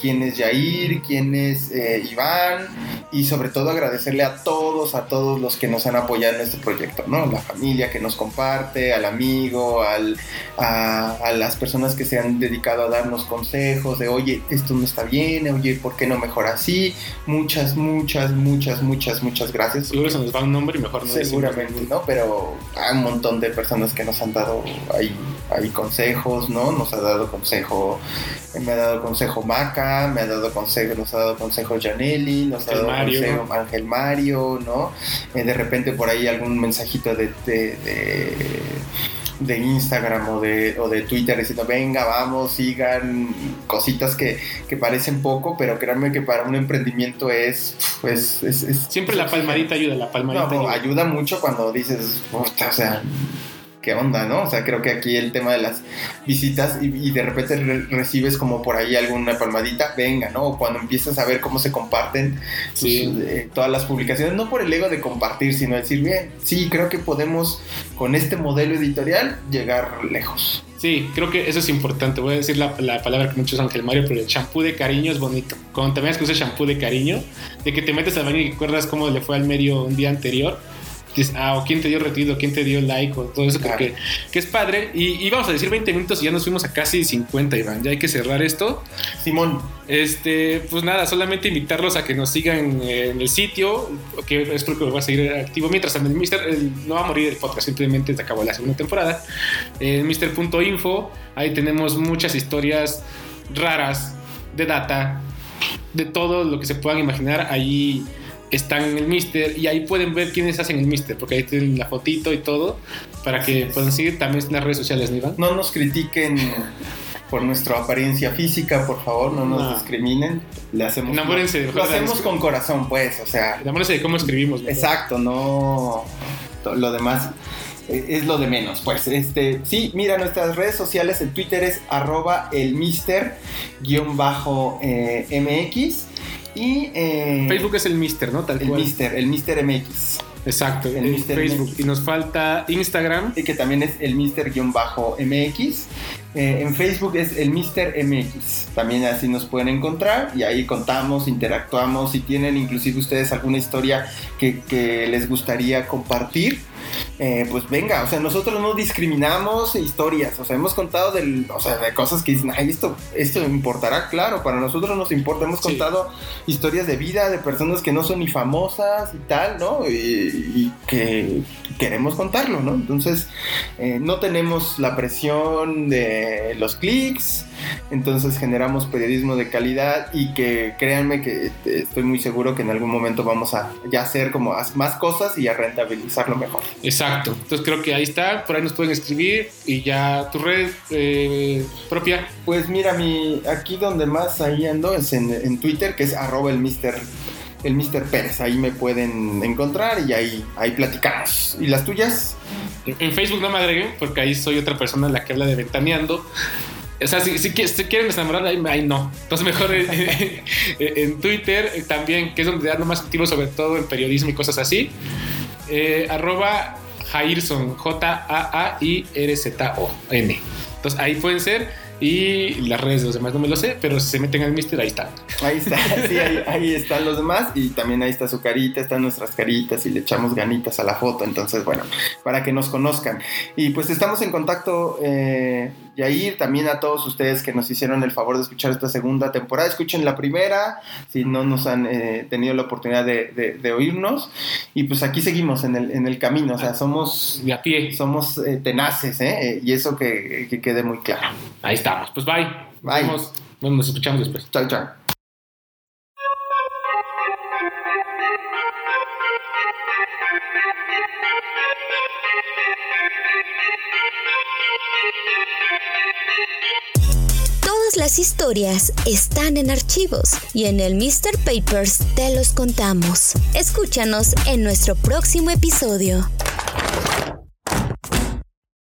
quién es Yair, quién es eh, Iván y sobre todo agradecerle a todos, a todos los que nos han apoyado en este proyecto, ¿no? La familia que nos comparte, al amigo, al, a, a las personas que se han dedicado a darnos consejos de, oye, esto no está bien, oye, ¿por qué no mejora así? Muchas, muchas, muchas, muchas, muchas gracias. Seguro se nos va un nombre y mejor no Seguramente. ¿no? Pero hay un montón de personas que nos han dado ahí, ahí consejos, ¿no? Nos ha dado consejo, me ha dado consejo Maca, me ha dado consejo, nos ha dado consejo Janelli, nos ha dado Mario. consejo Ángel Mario, ¿no? Eh, de repente por ahí algún mensajito de, de, de- de Instagram o de, o de Twitter diciendo venga, vamos, sigan cositas que, que parecen poco, pero créanme que para un emprendimiento es, pues, es, es- Siempre la palmadita ayuda, la palmadita no, ayuda. ayuda mucho cuando dices, "Puta, o sea, ¿qué onda, no? O sea, creo que aquí el tema de las visitas y, y de repente re- recibes como por ahí alguna palmadita, venga, ¿no? O cuando empiezas a ver cómo se comparten pues, eh, todas las publicaciones, no por el ego de compartir, sino decir, bien, sí, creo que podemos con este modelo editorial llegar lejos. Sí, creo que eso es importante. Voy a decir la, la palabra que muchos Ángel Mario, pero el champú de cariño es bonito. Cuando te veas que usa champú de cariño, de que te metes al baño y recuerdas cómo le fue al medio un día anterior. Dices, ah, o quién te dio retweet, o quién te dio like, o todo eso, Claro. que, que es padre. Y, y vamos a decir 20 minutos y ya nos fuimos a casi 50, Iván. Ya hay que cerrar esto. Simón, Este, pues nada, solamente invitarlos a que nos sigan en el sitio, que espero que va a seguir activo. Mientras Mister, el- no va a morir el podcast, simplemente se acabó la segunda temporada. En Mister.info, ahí tenemos muchas historias raras de data, de todo lo que se puedan imaginar. Ahí están en el Mister y ahí pueden ver quiénes hacen el Mister, porque ahí tienen la fotito y todo, para Así que es. puedan seguir también en las redes sociales, ¿no, no nos critiquen por nuestra apariencia física, por favor, no nos No. discriminen. Le hacemos Enamórense de lo hacemos con corazón, pues, o sea, Enamórense de cómo escribimos. exacto, no lo demás eh, es lo de menos, pues. Este, sí, mira, nuestras redes sociales, en Twitter es arroba el mister y eh, Facebook es el Mister, ¿no? Tal el cual. mister, el mister MX. Exacto, El Mr. Facebook. Y nos falta Instagram. y que también es el Mister-MX. Eh, en Facebook es el Mister MX. También así nos pueden encontrar y ahí contamos, interactuamos. Si tienen inclusive ustedes alguna historia que, que les gustaría compartir, eh, pues venga, o sea, nosotros no discriminamos historias, o sea, hemos contado del, o sea, de cosas que dicen, ay, esto, esto importará, claro, para nosotros nos importa, hemos Sí. contado historias de vida de personas que no son ni famosas y tal, ¿no? Y, y que queremos contarlo, ¿no? Entonces, eh, no tenemos la presión de los clics, entonces generamos periodismo de calidad y que créanme que eh, estoy muy seguro que en algún momento vamos a ya hacer como más cosas y a rentabilizarlo mejor. Exacto. Entonces creo que ahí está. Por ahí nos pueden escribir. Y ya tu red eh, propia. Pues mira, mi, aquí donde más ahí ando es en, en Twitter, que es arroba el mister, el mister Pérez. Ahí me pueden encontrar y ahí, ahí platicamos. ¿Y las tuyas? En Facebook no me agreguen porque ahí soy otra persona la que habla de ventaneando. O sea, si, si, qui- si quieren enamorar, ahí, ahí no. Entonces mejor en <laughs> Twitter eh, también, que es donde ando más activo sobre todo en periodismo y cosas así. Eh, arroba Jairson, J-A-A-I-R-Z-O-N. Entonces ahí pueden ser. Y las redes de los demás no me lo sé, pero si se meten al Mister, ahí están. Ahí está, sí, ahí, ahí están los demás y también ahí está su carita, están nuestras caritas y le echamos ganitas a la foto, entonces bueno, para que nos conozcan. Y pues estamos en contacto, eh, Yair, también a todos ustedes que nos hicieron el favor de escuchar esta segunda temporada, escuchen la primera, si no nos han eh, tenido la oportunidad de, de- de oírnos, y pues aquí seguimos en el, en el camino, o sea, somos... De a pie. Somos eh, tenaces, ¿eh? Eh, Y eso que, que quede muy claro. Ahí estamos. Pues bye. Nos Bye. vemos. Bueno, nos escuchamos después. Chao, chao. Las historias están en archivos y en el Mr. Papers te los contamos. Escúchanos en nuestro próximo episodio.